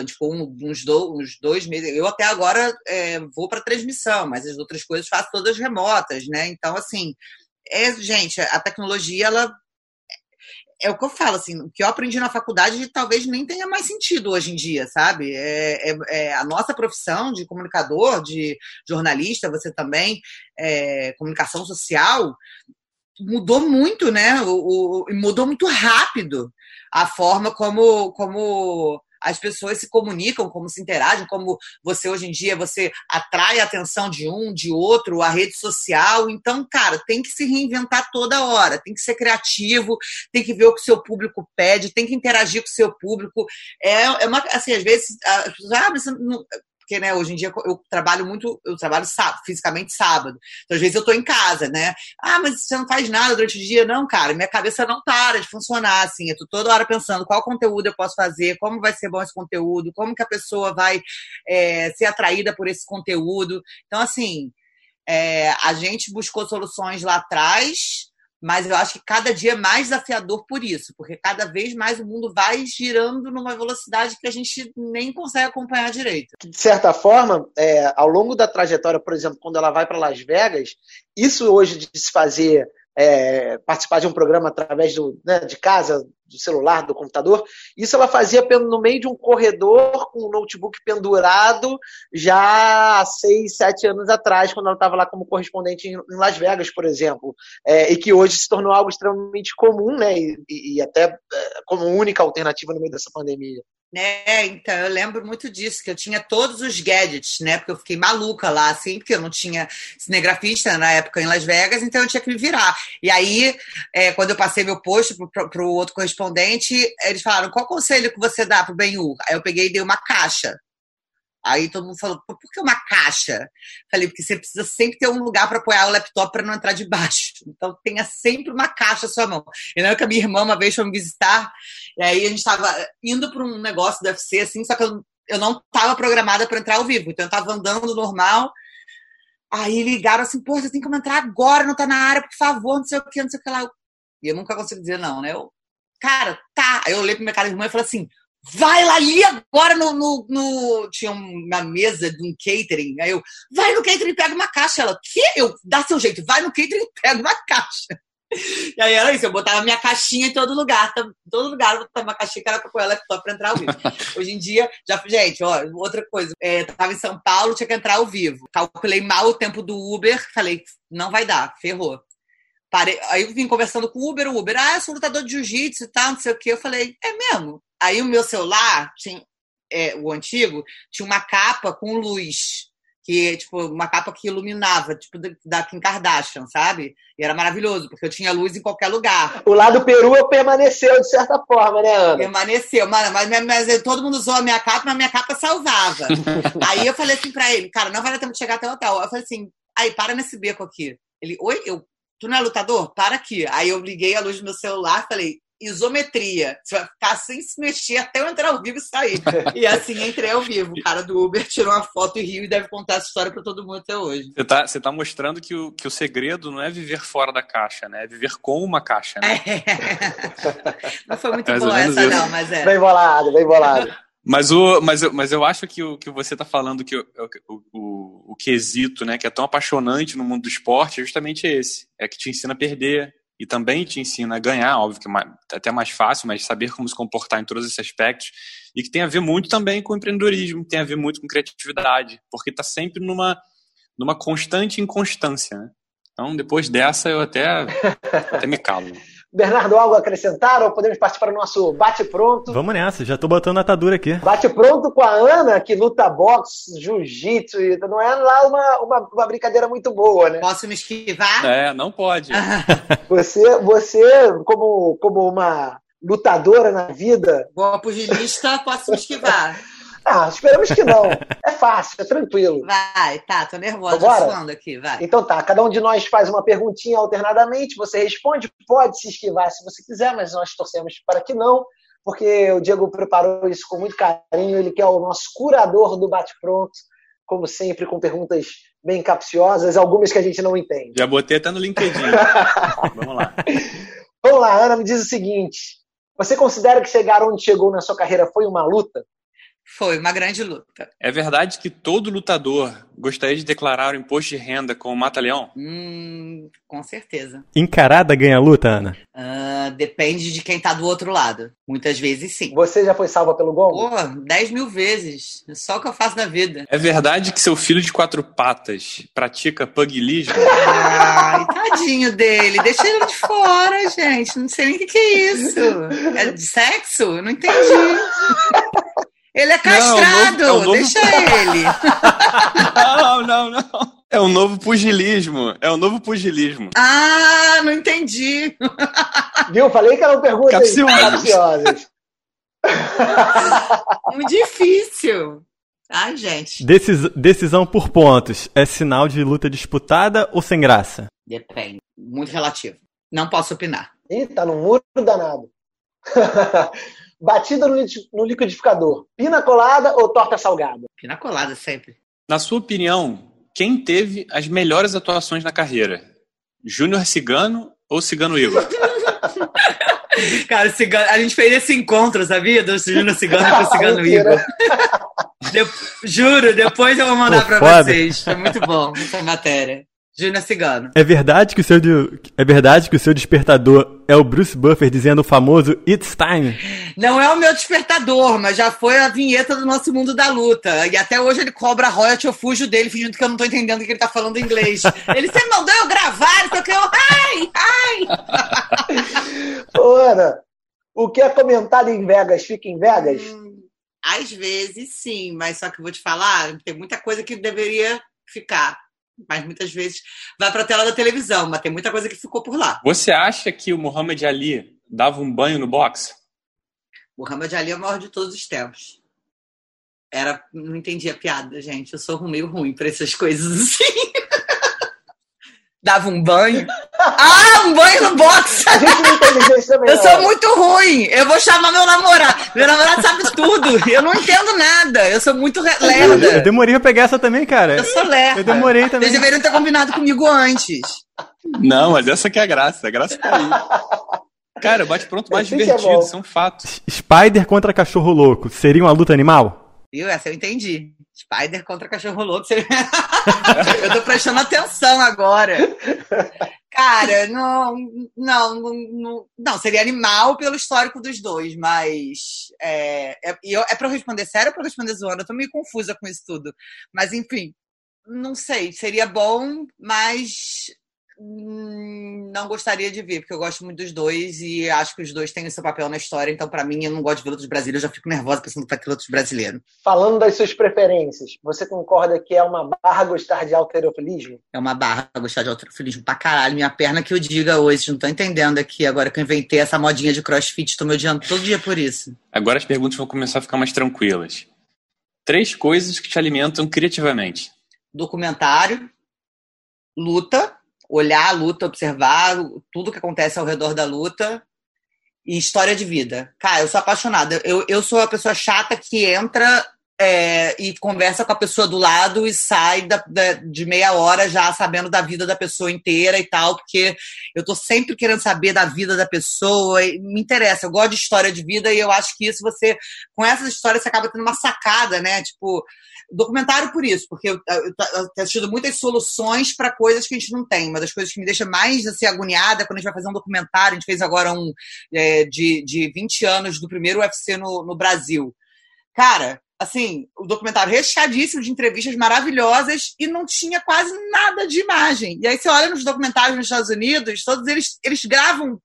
E: ficou uns, uns dois meses. Eu até agora é, vou para transmissão, mas as outras coisas faço todas remotas, né? Então, assim, é, gente, a tecnologia, ela. É o que eu falo, assim, o que eu aprendi na faculdade talvez nem tenha mais sentido hoje em dia, sabe? É, é, é a nossa profissão de comunicador, de jornalista, você também, é, comunicação social, mudou muito, né? O, o, mudou muito rápido a forma como, como as pessoas se comunicam, como se interagem, como você hoje em dia você atrai a atenção de um, de outro, a rede social. Então, cara, tem que se reinventar toda hora, tem que ser criativo, tem que ver o que o seu público pede, tem que interagir com o seu público. É, é uma, assim, às vezes, as pessoas, ah, mas não, porque, né, hoje em dia eu trabalho muito, eu trabalho sábado, fisicamente sábado. Então, às vezes eu tô em casa, né? Ah, mas você não faz nada durante o dia? Não, cara, minha cabeça não para de funcionar, assim. Eu tô toda hora pensando qual conteúdo eu posso fazer, como vai ser bom esse conteúdo, como que a pessoa vai é, ser atraída por esse conteúdo. Então, assim, é, a gente buscou soluções lá atrás, mas eu acho que cada dia é mais desafiador por isso, porque cada vez mais o mundo vai girando numa velocidade que a gente nem consegue acompanhar direito.
A: De certa forma, é, ao longo da trajetória, por exemplo, quando ela vai para Las Vegas, isso hoje de se fazer é, participar de um programa através do, né, de casa, do celular, do computador. Isso ela fazia no meio de um corredor com um notebook pendurado já há seis, sete anos atrás, quando ela estava lá como correspondente em Las Vegas, por exemplo, é, e que hoje se tornou algo extremamente comum, né, e, e até é, como única alternativa no meio dessa pandemia.
E: Né, então eu lembro muito disso, que eu tinha todos os gadgets, né? Porque eu fiquei maluca lá, assim, porque eu não tinha cinegrafista na época em Las Vegas, então eu tinha que me virar. E aí, é, quando eu passei meu post para o outro correspondente, eles falaram: qual conselho que você dá para o Benhur? Aí eu peguei e dei uma caixa. Aí todo mundo falou, por que uma caixa? Falei, porque você precisa sempre ter um lugar para apoiar o laptop para não entrar debaixo. Então tenha sempre uma caixa à sua mão. Eu lembro que a minha irmã uma vez foi me visitar, e aí a gente estava indo para um negócio do UFC, assim, só que eu, não estava programada para entrar ao vivo. Então eu estava andando normal. Aí ligaram assim, pô, você tem que entrar agora, não tá na área, por favor, não sei o que, não sei o que lá. E eu nunca consigo dizer não, né? Eu, cara, tá. Aí eu olhei pra minha cara de irmã e falei assim, vai lá ali agora no, no, no, Tinha uma mesa de um catering. Aí eu, vai no catering e pega uma caixa. Ela, que? Eu, dá seu jeito, vai no catering e pega uma caixa. E aí era isso, eu botava minha caixinha em todo lugar. Todo lugar eu botava uma caixinha que era pôr o laptop pra entrar ao vivo. Hoje em dia, já, gente, ó, outra coisa. É, tava em São Paulo, tinha que entrar ao vivo. Calculei mal o tempo do Uber, falei, não vai dar, ferrou. Parei, aí eu vim conversando com o Uber, o Uber, ah, eu sou lutador de jiu-jitsu e tal, não sei o que. Eu falei, é mesmo? Aí o meu celular, tinha, é, o antigo, tinha uma capa com luz, que tipo uma capa que iluminava, tipo da Kim Kardashian, sabe? E era maravilhoso, porque eu tinha luz em qualquer lugar.
A: O lado peru permaneceu de certa forma, né, Ana?
E: Permaneceu, mas, mas, mas, todo mundo usou a minha capa, mas a minha capa salvava. aí eu falei assim pra ele, cara, não vai dar tempo de chegar até o hotel. Eu falei assim, aí para nesse beco aqui. Ele, oi, eu, tu não é lutador? Para aqui. Aí eu liguei a luz do meu celular, falei, isometria. Você vai ficar sem se mexer até eu entrar ao vivo e sair. e assim entrei ao vivo. O cara do Uber tirou uma foto e riu e deve contar essa história para todo mundo até hoje.
B: Você tá, você tá mostrando que o, que o segredo não é viver fora da caixa, né? É viver com uma caixa, né?
E: É. Não foi muito boa essa, isso. não, mas é.
A: Bem bolado, bem bolado.
B: Mas, o, mas, eu, mas eu acho que o que você está falando, que o, o, o, o quesito, né, que é tão apaixonante no mundo do esporte, é justamente esse. É que te ensina a perder, e também te ensina a ganhar, óbvio que é até mais fácil, mas saber como se comportar em todos esses aspectos, e que tem a ver muito também com empreendedorismo, tem a ver muito com criatividade, porque está sempre numa, numa constante inconstância. Né? Então, depois dessa, eu até, até me calo.
A: Bernardo, algo a acrescentar ou podemos partir para o nosso bate-pronto?
F: Vamos nessa, já tô botando a atadura aqui.
A: Bate-pronto com a Ana, que luta boxe, jiu-jitsu, não é lá uma, uma, uma, brincadeira muito boa, né?
E: Posso me esquivar?
B: É, não pode.
A: você, você como, como uma lutadora na vida...
E: Boa pugilista, posso me esquivar.
A: Ah, esperamos que não. É fácil, é tranquilo.
E: Vai, tá, tô nervosa, tô suando aqui, vai.
A: Então tá, cada um de nós faz uma perguntinha alternadamente, você responde, pode se esquivar se você quiser, mas nós torcemos para que não, porque o Diego preparou isso com muito carinho, ele que é o nosso curador do bate-pronto, como sempre, com perguntas bem capciosas, algumas que a gente não entende.
B: Já botei até no LinkedIn. Vamos lá.
A: Vamos lá, Ana, me diz o seguinte. Você considera que chegar onde chegou na sua carreira foi uma luta?
E: Foi uma grande luta.
B: É verdade que todo lutador gostaria de declarar o imposto de renda com o Mata-Leão?
E: Hum, com certeza.
F: Encarada ganha luta, Ana?
E: Uh, depende de quem tá do outro lado. Muitas vezes sim.
A: Você já foi salva pelo gol?
E: Pô, 10 mil vezes. É só o que eu faço na vida.
B: É verdade que seu filho de quatro patas pratica pugilismo?
E: Ai, tadinho dele. Deixa ele de fora, gente. Não sei nem o que, que é isso. É de sexo? Eu não entendi. Ele é castrado, não, é novo, é novo... deixa ele.
B: não, não, não. É um novo pugilismo. É um novo pugilismo.
E: Ah, não entendi.
A: Viu? Falei que eram perguntas capciosas.
E: Muito difícil. Ai, gente.
F: Decis... Decisão por pontos. É sinal de luta disputada ou sem graça?
E: Depende. Muito relativo. Não posso opinar.
A: Ih, tá no muro danado. Batida no liquidificador, pina colada ou torta salgada?
E: Pina colada sempre.
B: Na sua opinião, quem teve as melhores atuações na carreira? Júnior Cigano ou Cigano Igor?
E: Cara, cigano, a gente fez esse encontro, sabia? Do Júnior Cigano com o Cigano Igor. De, juro, depois eu vou mandar Pô, pra vocês. Foi muito bom essa matéria. Júnior Cigano.
F: É verdade que o seu é verdade que o seu despertador é o Bruce Buffer dizendo o famoso It's Time?
E: Não é o meu despertador, mas já foi a vinheta do nosso mundo da luta. E até hoje ele cobra royalty, eu fujo dele, fingindo que eu não tô entendendo o que ele tá falando em inglês. Ele sempre mandou eu gravar, então que eu. Ai!
A: Ai! Ora, o que é comentado em Vegas fica em Vegas? Hum,
E: às vezes sim, mas só que eu vou te falar, tem muita coisa que deveria ficar mas muitas vezes vai para a tela da televisão, mas tem muita coisa que ficou por lá.
B: Você acha que o Muhammad Ali dava um banho no boxe?
E: Muhammad Ali é o maior de todos os tempos. Era, não entendi a piada, gente. Eu sou meio ruim para essas coisas assim. Dava um banho. Ah, um banho no box! Eu sou muito ruim. Eu vou chamar meu namorado. Meu namorado sabe tudo. Eu não entendo nada. Eu sou muito lerda.
F: Eu demorei pra pegar essa também, cara.
E: Eu sou lerda.
F: Eu demorei também.
E: Vocês deveriam ter combinado comigo antes.
B: Não, mas essa que é a graça. A graça tá aí. Cara, bate pronto mais divertido. É isso é um fato.
F: Spider contra cachorro louco. Seria uma luta animal?
E: Viu? Essa eu entendi. Spider contra cachorro louco. eu tô prestando atenção agora. Cara, não, não, não, não, seria animal pelo histórico dos dois, mas é, é, é para eu responder sério ou para responder zoando? Eu tô meio confusa com isso tudo. Mas enfim, não sei, seria bom, mas não gostaria de ver, porque eu gosto muito dos dois e acho que os dois têm o seu papel na história. Então, para mim, eu não gosto de ver lutas brasileiros, eu já fico nervosa pensando que vai ter lutas brasileiros.
A: Falando das suas preferências, você concorda que é uma barra gostar de alterofilismo?
E: É uma barra gostar de alterofilismo pra caralho. Minha perna que eu diga hoje, não tô entendendo aqui. Agora que eu inventei essa modinha de crossfit, tô me odiando todo dia por isso.
B: Agora as perguntas vão começar a ficar mais tranquilas. Três coisas que te alimentam criativamente:
E: documentário, luta olhar a luta, observar tudo que acontece ao redor da luta e história de vida. Cara, eu sou apaixonada. Eu, eu sou a pessoa chata que entra é, e conversa com a pessoa do lado e sai da, da, de meia hora já sabendo da vida da pessoa inteira e tal, porque eu tô sempre querendo saber da vida da pessoa, me interessa, eu gosto de história de vida e eu acho que isso você, com essas histórias, você acaba tendo uma sacada, né? Tipo, documentário por isso, porque eu, eu, eu tenho assistido muitas soluções para coisas que a gente não tem. Uma das coisas que me deixa mais assim, agoniada quando a gente vai fazer um documentário, a gente fez agora um é, de, de 20 anos do primeiro UFC no, no Brasil. Cara, assim, o documentário recheadíssimo de entrevistas maravilhosas e não tinha quase nada de imagem. E aí você olha nos documentários nos Estados Unidos, todos eles, eles gravam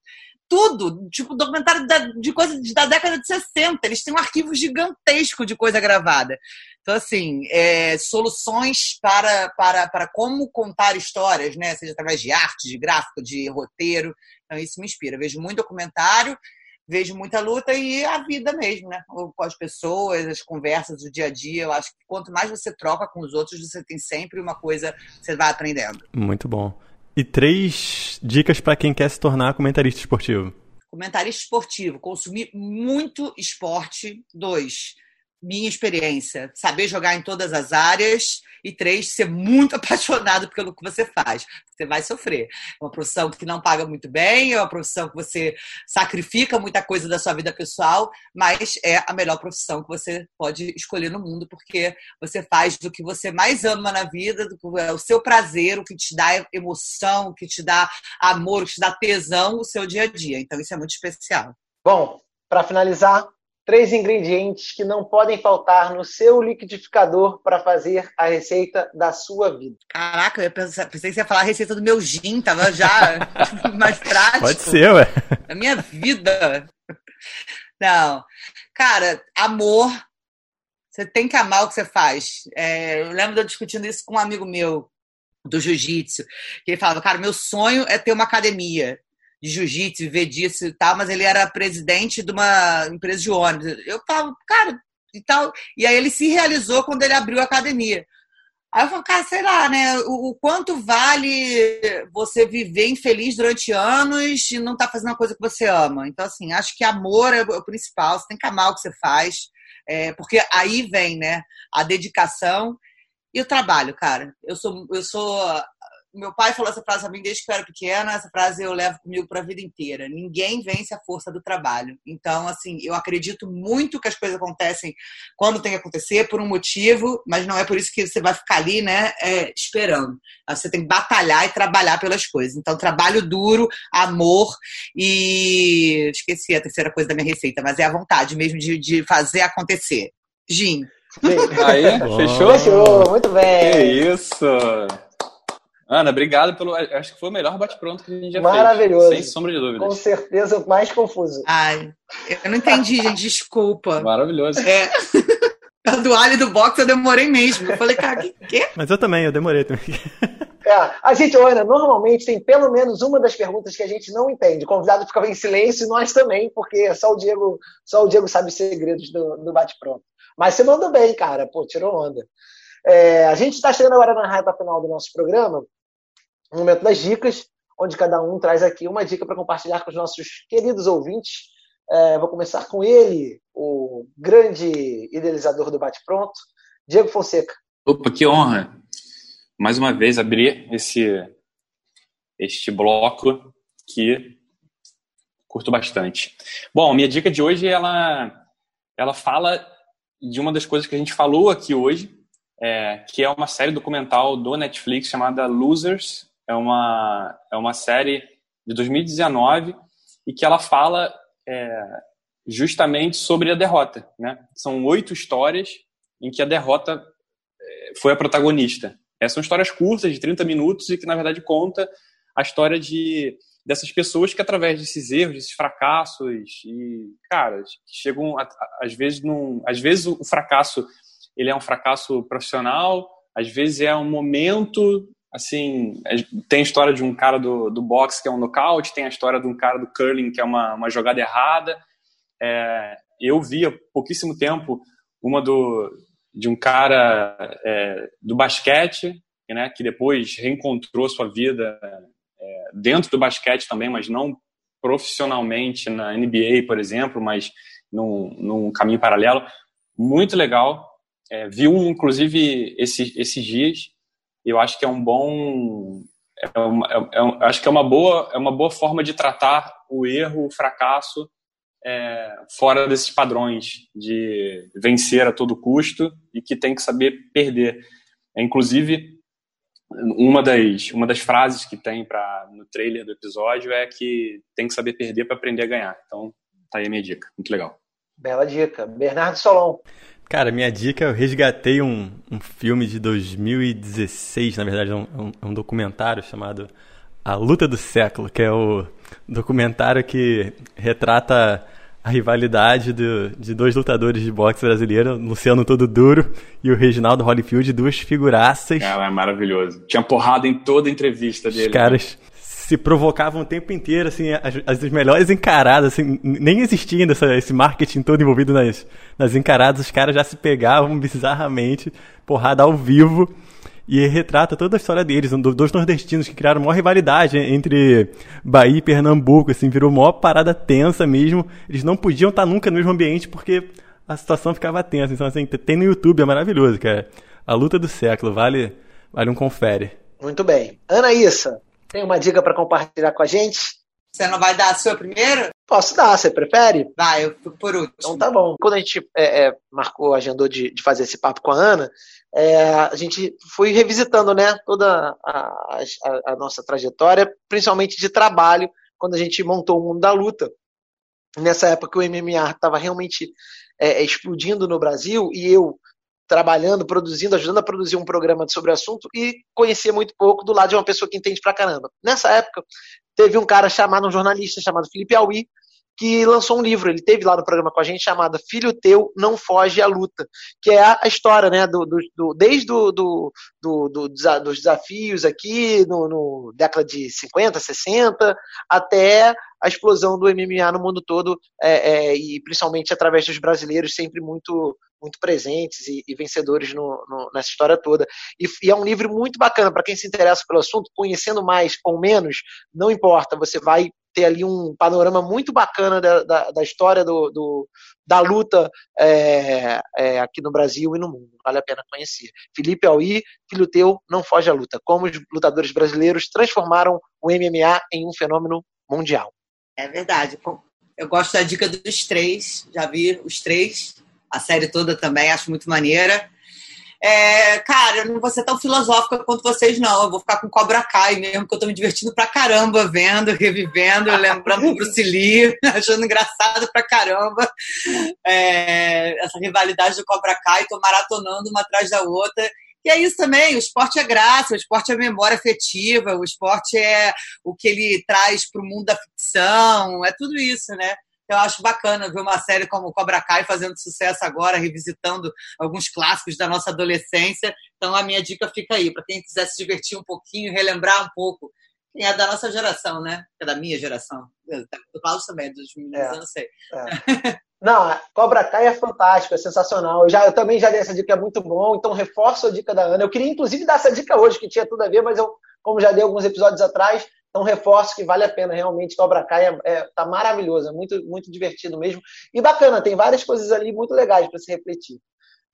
E: tudo, tipo documentário da, de coisa da década de 60. Eles têm um arquivo gigantesco de coisa gravada. Então, assim, é, soluções para, para, para como contar histórias, né? Seja através de arte, de gráfico, de roteiro. Então, isso me inspira. vejo muito documentário, vejo muita luta e a vida mesmo, né? Com as pessoas, as conversas do dia a dia. Eu acho que quanto mais você troca com os outros, você tem sempre uma coisa que você vai aprendendo.
F: Muito bom. E três dicas para quem quer se tornar comentarista esportivo.
E: Comentarista esportivo, consumir muito esporte. Dois, minha experiência, saber jogar em todas as áreas e três, ser muito apaixonado pelo que você faz. Você vai sofrer. É uma profissão que não paga muito bem, é uma profissão que você sacrifica muita coisa da sua vida pessoal, mas é a melhor profissão que você pode escolher no mundo, porque você faz do que você mais ama na vida, do é o seu prazer, o que te dá emoção, o que te dá amor, o que te dá tesão, o seu dia a dia. Então isso é muito especial.
A: Bom, para finalizar, três ingredientes que não podem faltar no seu liquidificador para fazer a receita da sua vida.
E: Caraca, eu pensei, pensei que você ia falar a receita do meu gin, tava já mais prático.
F: Pode ser, ué.
E: Da minha vida. Não. Cara, amor. Você tem que amar o que você faz. É, eu lembro de eu discutindo isso com um amigo meu do jiu-jitsu, que ele falava, cara, meu sonho é ter uma academia de jiu-jitsu, viver disso e tal, mas ele era presidente de uma empresa de ônibus. Eu falo, cara, e tal. E aí ele se realizou quando ele abriu a academia. Aí eu falo, cara, sei lá, né? O, o quanto vale você viver infeliz durante anos e não tá fazendo uma coisa que você ama? Então, assim, acho que amor é o principal, você tem que amar o que você faz, é, porque aí vem, né, a dedicação e o trabalho, cara. Eu sou, eu sou meu pai falou essa frase a mim desde que eu era pequena, essa frase eu levo comigo para a vida inteira. Ninguém vence a força do trabalho. Então, assim, eu acredito muito que as coisas acontecem quando tem que acontecer, por um motivo, mas não é por isso que você vai ficar ali, né, é, esperando. Você tem que batalhar e trabalhar pelas coisas. Então, trabalho duro, amor e. Esqueci a terceira coisa da minha receita, mas é a vontade mesmo de, de fazer acontecer. Gin.
B: Aí, fechou?
A: Fechou, muito bem.
B: Que isso! Ana, obrigado pelo. Acho que foi o melhor bate-pronto que a gente já
A: Maravilhoso.
B: fez. Sem sombra de dúvidas.
A: Com certeza o mais confuso.
E: Ai, eu não entendi, gente. Desculpa.
B: Maravilhoso.
E: É. A do Ali do box eu demorei mesmo. Eu falei, cara, que quê?
F: Mas eu também, eu demorei também.
A: É, a gente, Ana, normalmente tem pelo menos uma das perguntas que a gente não entende. O convidado ficava em silêncio e nós também, porque só o Diego, só o Diego sabe os segredos do, do bate-pronto. Mas você mandou bem, cara. Pô, tirou onda. É, a gente está chegando agora na reta final do nosso programa um momento das dicas, onde cada um traz aqui uma dica para compartilhar com os nossos queridos ouvintes. É, vou começar com ele, o grande idealizador do Bate Pronto, Diego Fonseca.
B: Opa, que honra! Mais uma vez abrir esse este bloco que curto bastante. Bom, minha dica de hoje ela ela fala de uma das coisas que a gente falou aqui hoje, é, que é uma série documental do Netflix chamada Losers, é uma, é uma série de 2019 e que ela fala é, justamente sobre a derrota. Né? São oito histórias em que a derrota é, foi a protagonista. É, são histórias curtas, de 30 minutos, e que, na verdade, conta a história de, dessas pessoas que, através desses erros, desses fracassos, e, cara, chegam, a, a, às vezes, num, às vezes o fracasso ele é um fracasso profissional, às vezes é um momento assim, tem a história de um cara do, do boxe que é um nocaute, tem a história de um cara do curling que é uma, uma jogada errada. É, eu vi há pouquíssimo tempo uma do, de um cara é, do basquete, né, que depois reencontrou sua vida é, dentro do basquete também, mas não profissionalmente na NBA, por exemplo, mas num, num caminho paralelo. Muito legal. É, vi um, inclusive, esse, esses dias, eu acho que é um bom é uma, é, é, acho que é uma boa é uma boa forma de tratar o erro o fracasso é, fora desses padrões de vencer a todo custo e que tem que saber perder. É, inclusive uma das uma das frases que tem para no trailer do episódio é que tem que saber perder para aprender a ganhar. Então tá aí a minha dica. Muito legal.
A: Bela dica. Bernardo Solon
F: Cara, minha dica, eu resgatei um, um filme de 2016, na verdade, é um, um, um documentário chamado A Luta do Século, que é o documentário que retrata a rivalidade do, de dois lutadores de boxe brasileiro, Luciano Todo Duro e o Reginaldo Holyfield, duas figuraças.
B: Cara, é maravilhoso. Tinha porrada em toda a entrevista dele.
F: Os caras né? Se provocavam o tempo inteiro, assim, as, as melhores encaradas, assim, nem existindo essa, esse marketing todo envolvido nas, nas encaradas, os caras já se pegavam bizarramente, porrada ao vivo e retrata toda a história deles, dois nordestinos que criaram uma rivalidade entre Bahia e Pernambuco, assim, virou uma parada tensa mesmo. Eles não podiam estar nunca no mesmo ambiente porque a situação ficava tensa. Então, assim, tem no YouTube, é maravilhoso, cara. A luta do século, vale, vale um confere.
A: Muito bem. Ana Issa, tem uma dica para compartilhar com a gente?
E: Você não vai dar a sua primeiro?
A: Posso dar, você prefere?
E: Vai, eu por último.
A: Então tá bom. Quando a gente é, é, marcou, agendou de, de fazer esse papo com a Ana, é, a gente foi revisitando né, toda a, a, a, nossa trajetória, principalmente de trabalho, quando a gente montou o mundo da luta. Nessa época o MMA estava realmente é, explodindo no Brasil e eu trabalhando, produzindo, ajudando a produzir um programa sobre o assunto e conhecia muito pouco do lado de uma pessoa que entende pra caramba. Nessa época, teve um cara chamado, um jornalista chamado Felipe Aui, que lançou um livro. Ele teve lá no programa com a gente chamado Filho Teu Não Foge à Luta, que é a história, né, do, do, do desde do, do, do, do, dos desafios aqui no, no, década de 50, 60, até a explosão do MMA no mundo todo, é, é, e principalmente através dos brasileiros sempre muito muito presentes e, e vencedores no, no, nessa história toda. E, e, é um livro muito bacana para quem se interessa pelo assunto, conhecendo mais ou menos, não importa, você vai ter ali um panorama muito bacana da, da, da história do, do, da luta é, é, aqui no Brasil e no mundo. Vale a pena conhecer. Felipe Aui, filho teu, não foge à luta. Como os lutadores brasileiros transformaram o MMA em um fenômeno mundial.
E: É verdade. Eu gosto da dica dos três, já vi os três, a série toda também, acho muito maneira. É, cara, eu não vou ser tão filosófica quanto vocês, não. Eu vou ficar com Cobra Kai mesmo, que eu tô me divertindo pra caramba vendo, revivendo, lembrando do Bruce Lee, achando engraçado pra caramba. É, essa rivalidade do Cobra Kai, tô maratonando uma atrás da outra. E é isso também, o esporte é graça, o esporte é memória afetiva, o esporte é o que ele traz para o mundo da ficção, é tudo isso, né? Eu acho bacana ver uma série como Cobra Kai fazendo sucesso agora, revisitando alguns clássicos da nossa adolescência. Então a minha dica fica aí, para quem quiser se divertir um pouquinho, relembrar um pouco. Quem é da nossa geração, né? É da minha geração. Do Paulo também, dos meninos, é, eu não sei.
A: É. Não, Cobra Kai é fantástico, é sensacional. Eu, já, eu também já dei essa dica, é muito bom, então reforço a dica da Ana. Eu queria, inclusive, dar essa dica hoje, que tinha tudo a ver, mas eu, como já dei alguns episódios atrás, então reforço que vale a pena realmente. Cobra Kai é, é, tá maravilhoso, é muito, muito divertido mesmo. E bacana, tem várias coisas ali muito legais para se refletir.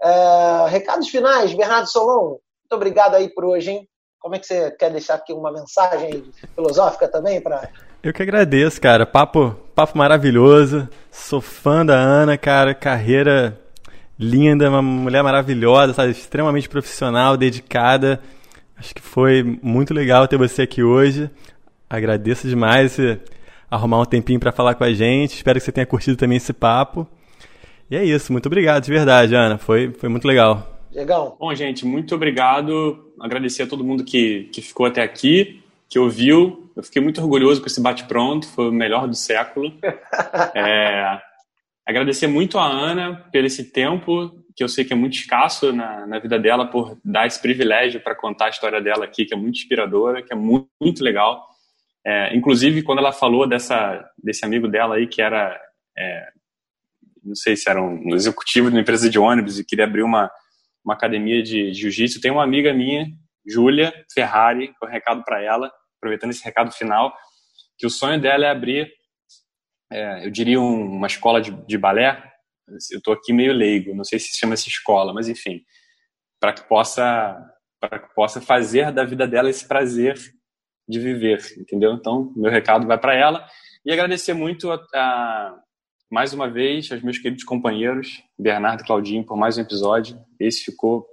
A: É, recados finais, Bernardo Solon, muito obrigado aí por hoje, hein? Como é que você quer deixar aqui uma mensagem filosófica também para
F: eu que agradeço, cara. Papo, papo maravilhoso. Sou fã da Ana, cara. Carreira linda, uma mulher maravilhosa, sabe? extremamente profissional, dedicada. Acho que foi muito legal ter você aqui hoje. Agradeço demais você arrumar um tempinho para falar com a gente. Espero que você tenha curtido também esse papo. E é isso. Muito obrigado, de verdade, Ana. Foi, foi muito legal.
A: Legal.
B: Bom, gente, muito obrigado. Agradecer a todo mundo que, que ficou até aqui, que ouviu. Eu fiquei muito orgulhoso com esse bate-pronto. Foi o melhor do século. é, agradecer muito a Ana pelo esse tempo, que eu sei que é muito escasso na, na vida dela, por dar esse privilégio para contar a história dela aqui, que é muito inspiradora, que é muito, muito legal. É, inclusive, quando ela falou dessa, desse amigo dela aí, que era, é, não sei se era um executivo de uma empresa de ônibus e queria abrir uma, uma academia de, jiu-jitsu, tem uma amiga minha, Júlia Ferrari, com um recado para ela, aproveitando esse recado final, que o sonho dela é abrir, é, eu diria, um, uma escola de, de balé. Eu estou aqui meio leigo, não sei se chama essa escola, mas enfim, para que possa para que possa fazer da vida dela esse prazer de viver, entendeu? Então, meu recado vai para ela e agradecer muito a, a, mais uma vez aos meus queridos companheiros, Bernardo e Claudinho, por mais um episódio. Esse ficou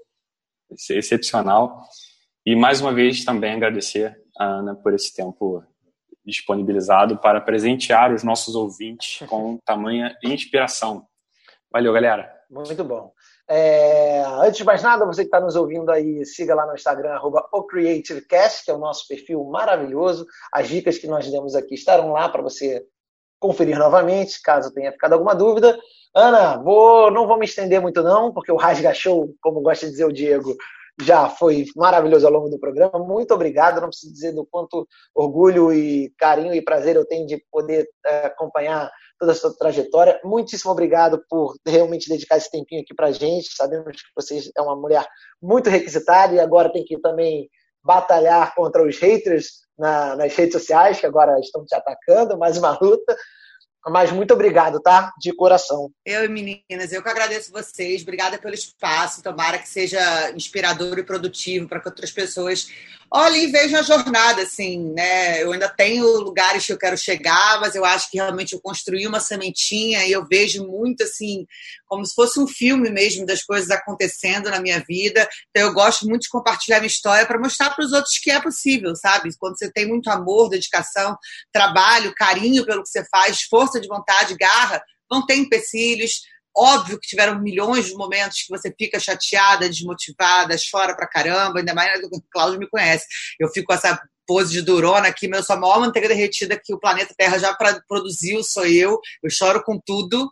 B: excepcional. E mais uma vez também agradecer a Ana por esse tempo disponibilizado para presentear os nossos ouvintes com tamanha inspiração. Valeu, galera.
A: Muito bom. É, antes de mais nada, você que está nos ouvindo aí, siga lá no Instagram, arroba OCreativeCast, que é o nosso perfil maravilhoso. As dicas que nós demos aqui estarão lá para você conferir novamente, caso tenha ficado alguma dúvida. Ana, vou, não vou me estender muito não, porque o Rasga Show, como gosta de dizer o Diego, já foi maravilhoso ao longo do programa. Muito obrigado. Não preciso dizer do quanto orgulho e carinho e prazer eu tenho de poder é, acompanhar toda a sua trajetória. Muitíssimo obrigado por realmente dedicar esse tempinho aqui para gente. Sabemos que você é uma mulher muito requisitada e agora tem que também batalhar contra os haters na, nas redes sociais, que agora estão te atacando. Mais uma luta. Mas muito obrigado, tá? De coração.
E: Eu e meninas, eu que agradeço vocês. Obrigada pelo espaço. Tomara que seja inspirador e produtivo para que outras pessoas olhem e vejam a jornada, assim, né? Eu ainda tenho lugares que eu quero chegar, mas eu acho que realmente eu construí uma sementinha e eu vejo muito, assim, como se fosse um filme mesmo das coisas acontecendo na minha vida. Então eu gosto muito de compartilhar minha história para mostrar para os outros que é possível, sabe? Quando você tem muito amor, dedicação, trabalho, carinho pelo que você faz, força de vontade, garra, não tem empecilhos, Óbvio que tiveram milhões de momentos que você fica chateada, desmotivada, chora pra caramba, ainda mais o Cláudio me conhece. Eu fico com essa pose de durona aqui, mas eu sou a maior manteiga derretida que o planeta Terra já produziu, sou eu. Eu choro com tudo.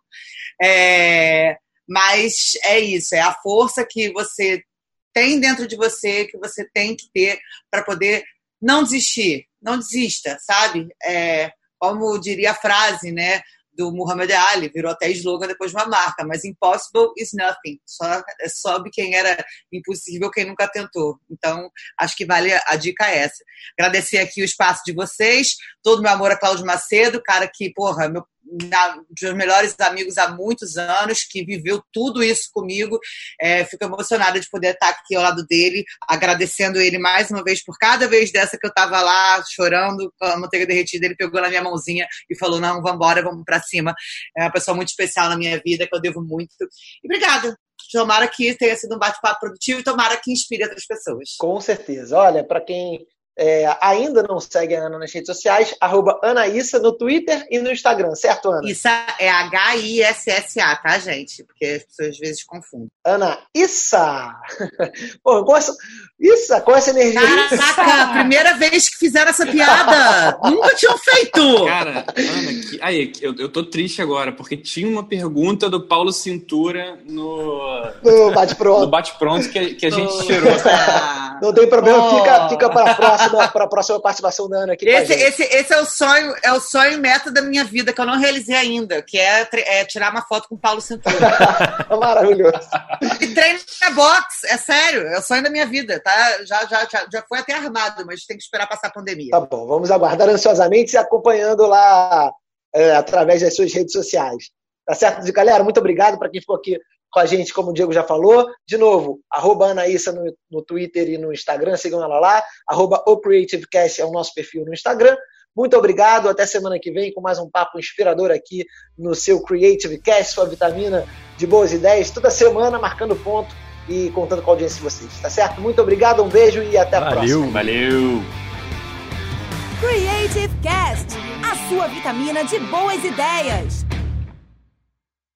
E: É... Mas é isso, é a força que você tem dentro de você, que você tem que ter para poder não desistir. Não desista, sabe? É, como diria a frase, né? Do Muhammad Ali, virou até slogan depois de uma marca, mas impossible is nothing. Só sobe quem era impossível, quem nunca tentou. Então, acho que vale a dica é essa. Agradecer aqui o espaço de vocês, todo meu amor a Cláudio Macedo, cara que, porra, meu dos melhores amigos há muitos anos, que viveu tudo isso comigo. É, fico emocionada de poder estar aqui ao lado dele, agradecendo ele mais uma vez por cada vez dessa que eu estava lá chorando com a manteiga derretida. Ele pegou na minha mãozinha e falou: Não, vamos embora, vamos para cima. É uma pessoa muito especial na minha vida, que eu devo muito. E obrigada. Tomara que tenha sido um bate-papo produtivo e tomara que inspire outras pessoas.
A: Com certeza. Olha, para quem é, ainda não segue a Ana nas redes sociais, arroba Anaíssa no Twitter e no Instagram, certo, Ana?
E: Isso é H-I-S-S-A, tá, gente? Porque as pessoas às vezes confundem.
A: Ana Issa! Pô, com essa, Issa, com essa energia.
E: Caraca, primeira vez que fizeram essa piada! Nunca tinham feito!
B: Cara, Ana, que, aí, eu, eu tô triste agora, porque tinha uma pergunta do Paulo Cintura no.
A: No bate-pronto. No
B: bate-pronto que, que a gente tirou.
A: Não tem problema, fica, fica para a próxima, para a próxima participação da Ana aqui.
E: Esse, esse, esse é o sonho, é o sonho meta da minha vida, que eu não realizei ainda, que é, é tirar uma foto com o Paulo Cintura.
A: Maravilhoso.
E: E treino na box, é sério, é o sonho da minha vida, tá? Já, já, já, já foi até armado, mas tem que esperar passar a pandemia.
A: Tá bom, vamos aguardar ansiosamente e acompanhando lá é, através das suas redes sociais. Tá certo, galera? Muito obrigado para quem ficou aqui com a gente, como o Diego já falou. De novo, arroba Anaíssa no, no Twitter e no Instagram, sigam ela lá. Arroba o CreativeCast é o nosso perfil no Instagram. Muito obrigado, até semana que vem com mais um papo inspirador aqui no seu Creative Cast, sua vitamina de boas ideias, toda semana marcando ponto e contando com a audiência de vocês, tá certo? Muito obrigado, um beijo e até a
B: Valeu.
A: próxima.
B: Valeu!
G: Creative Cast, a sua vitamina de boas ideias.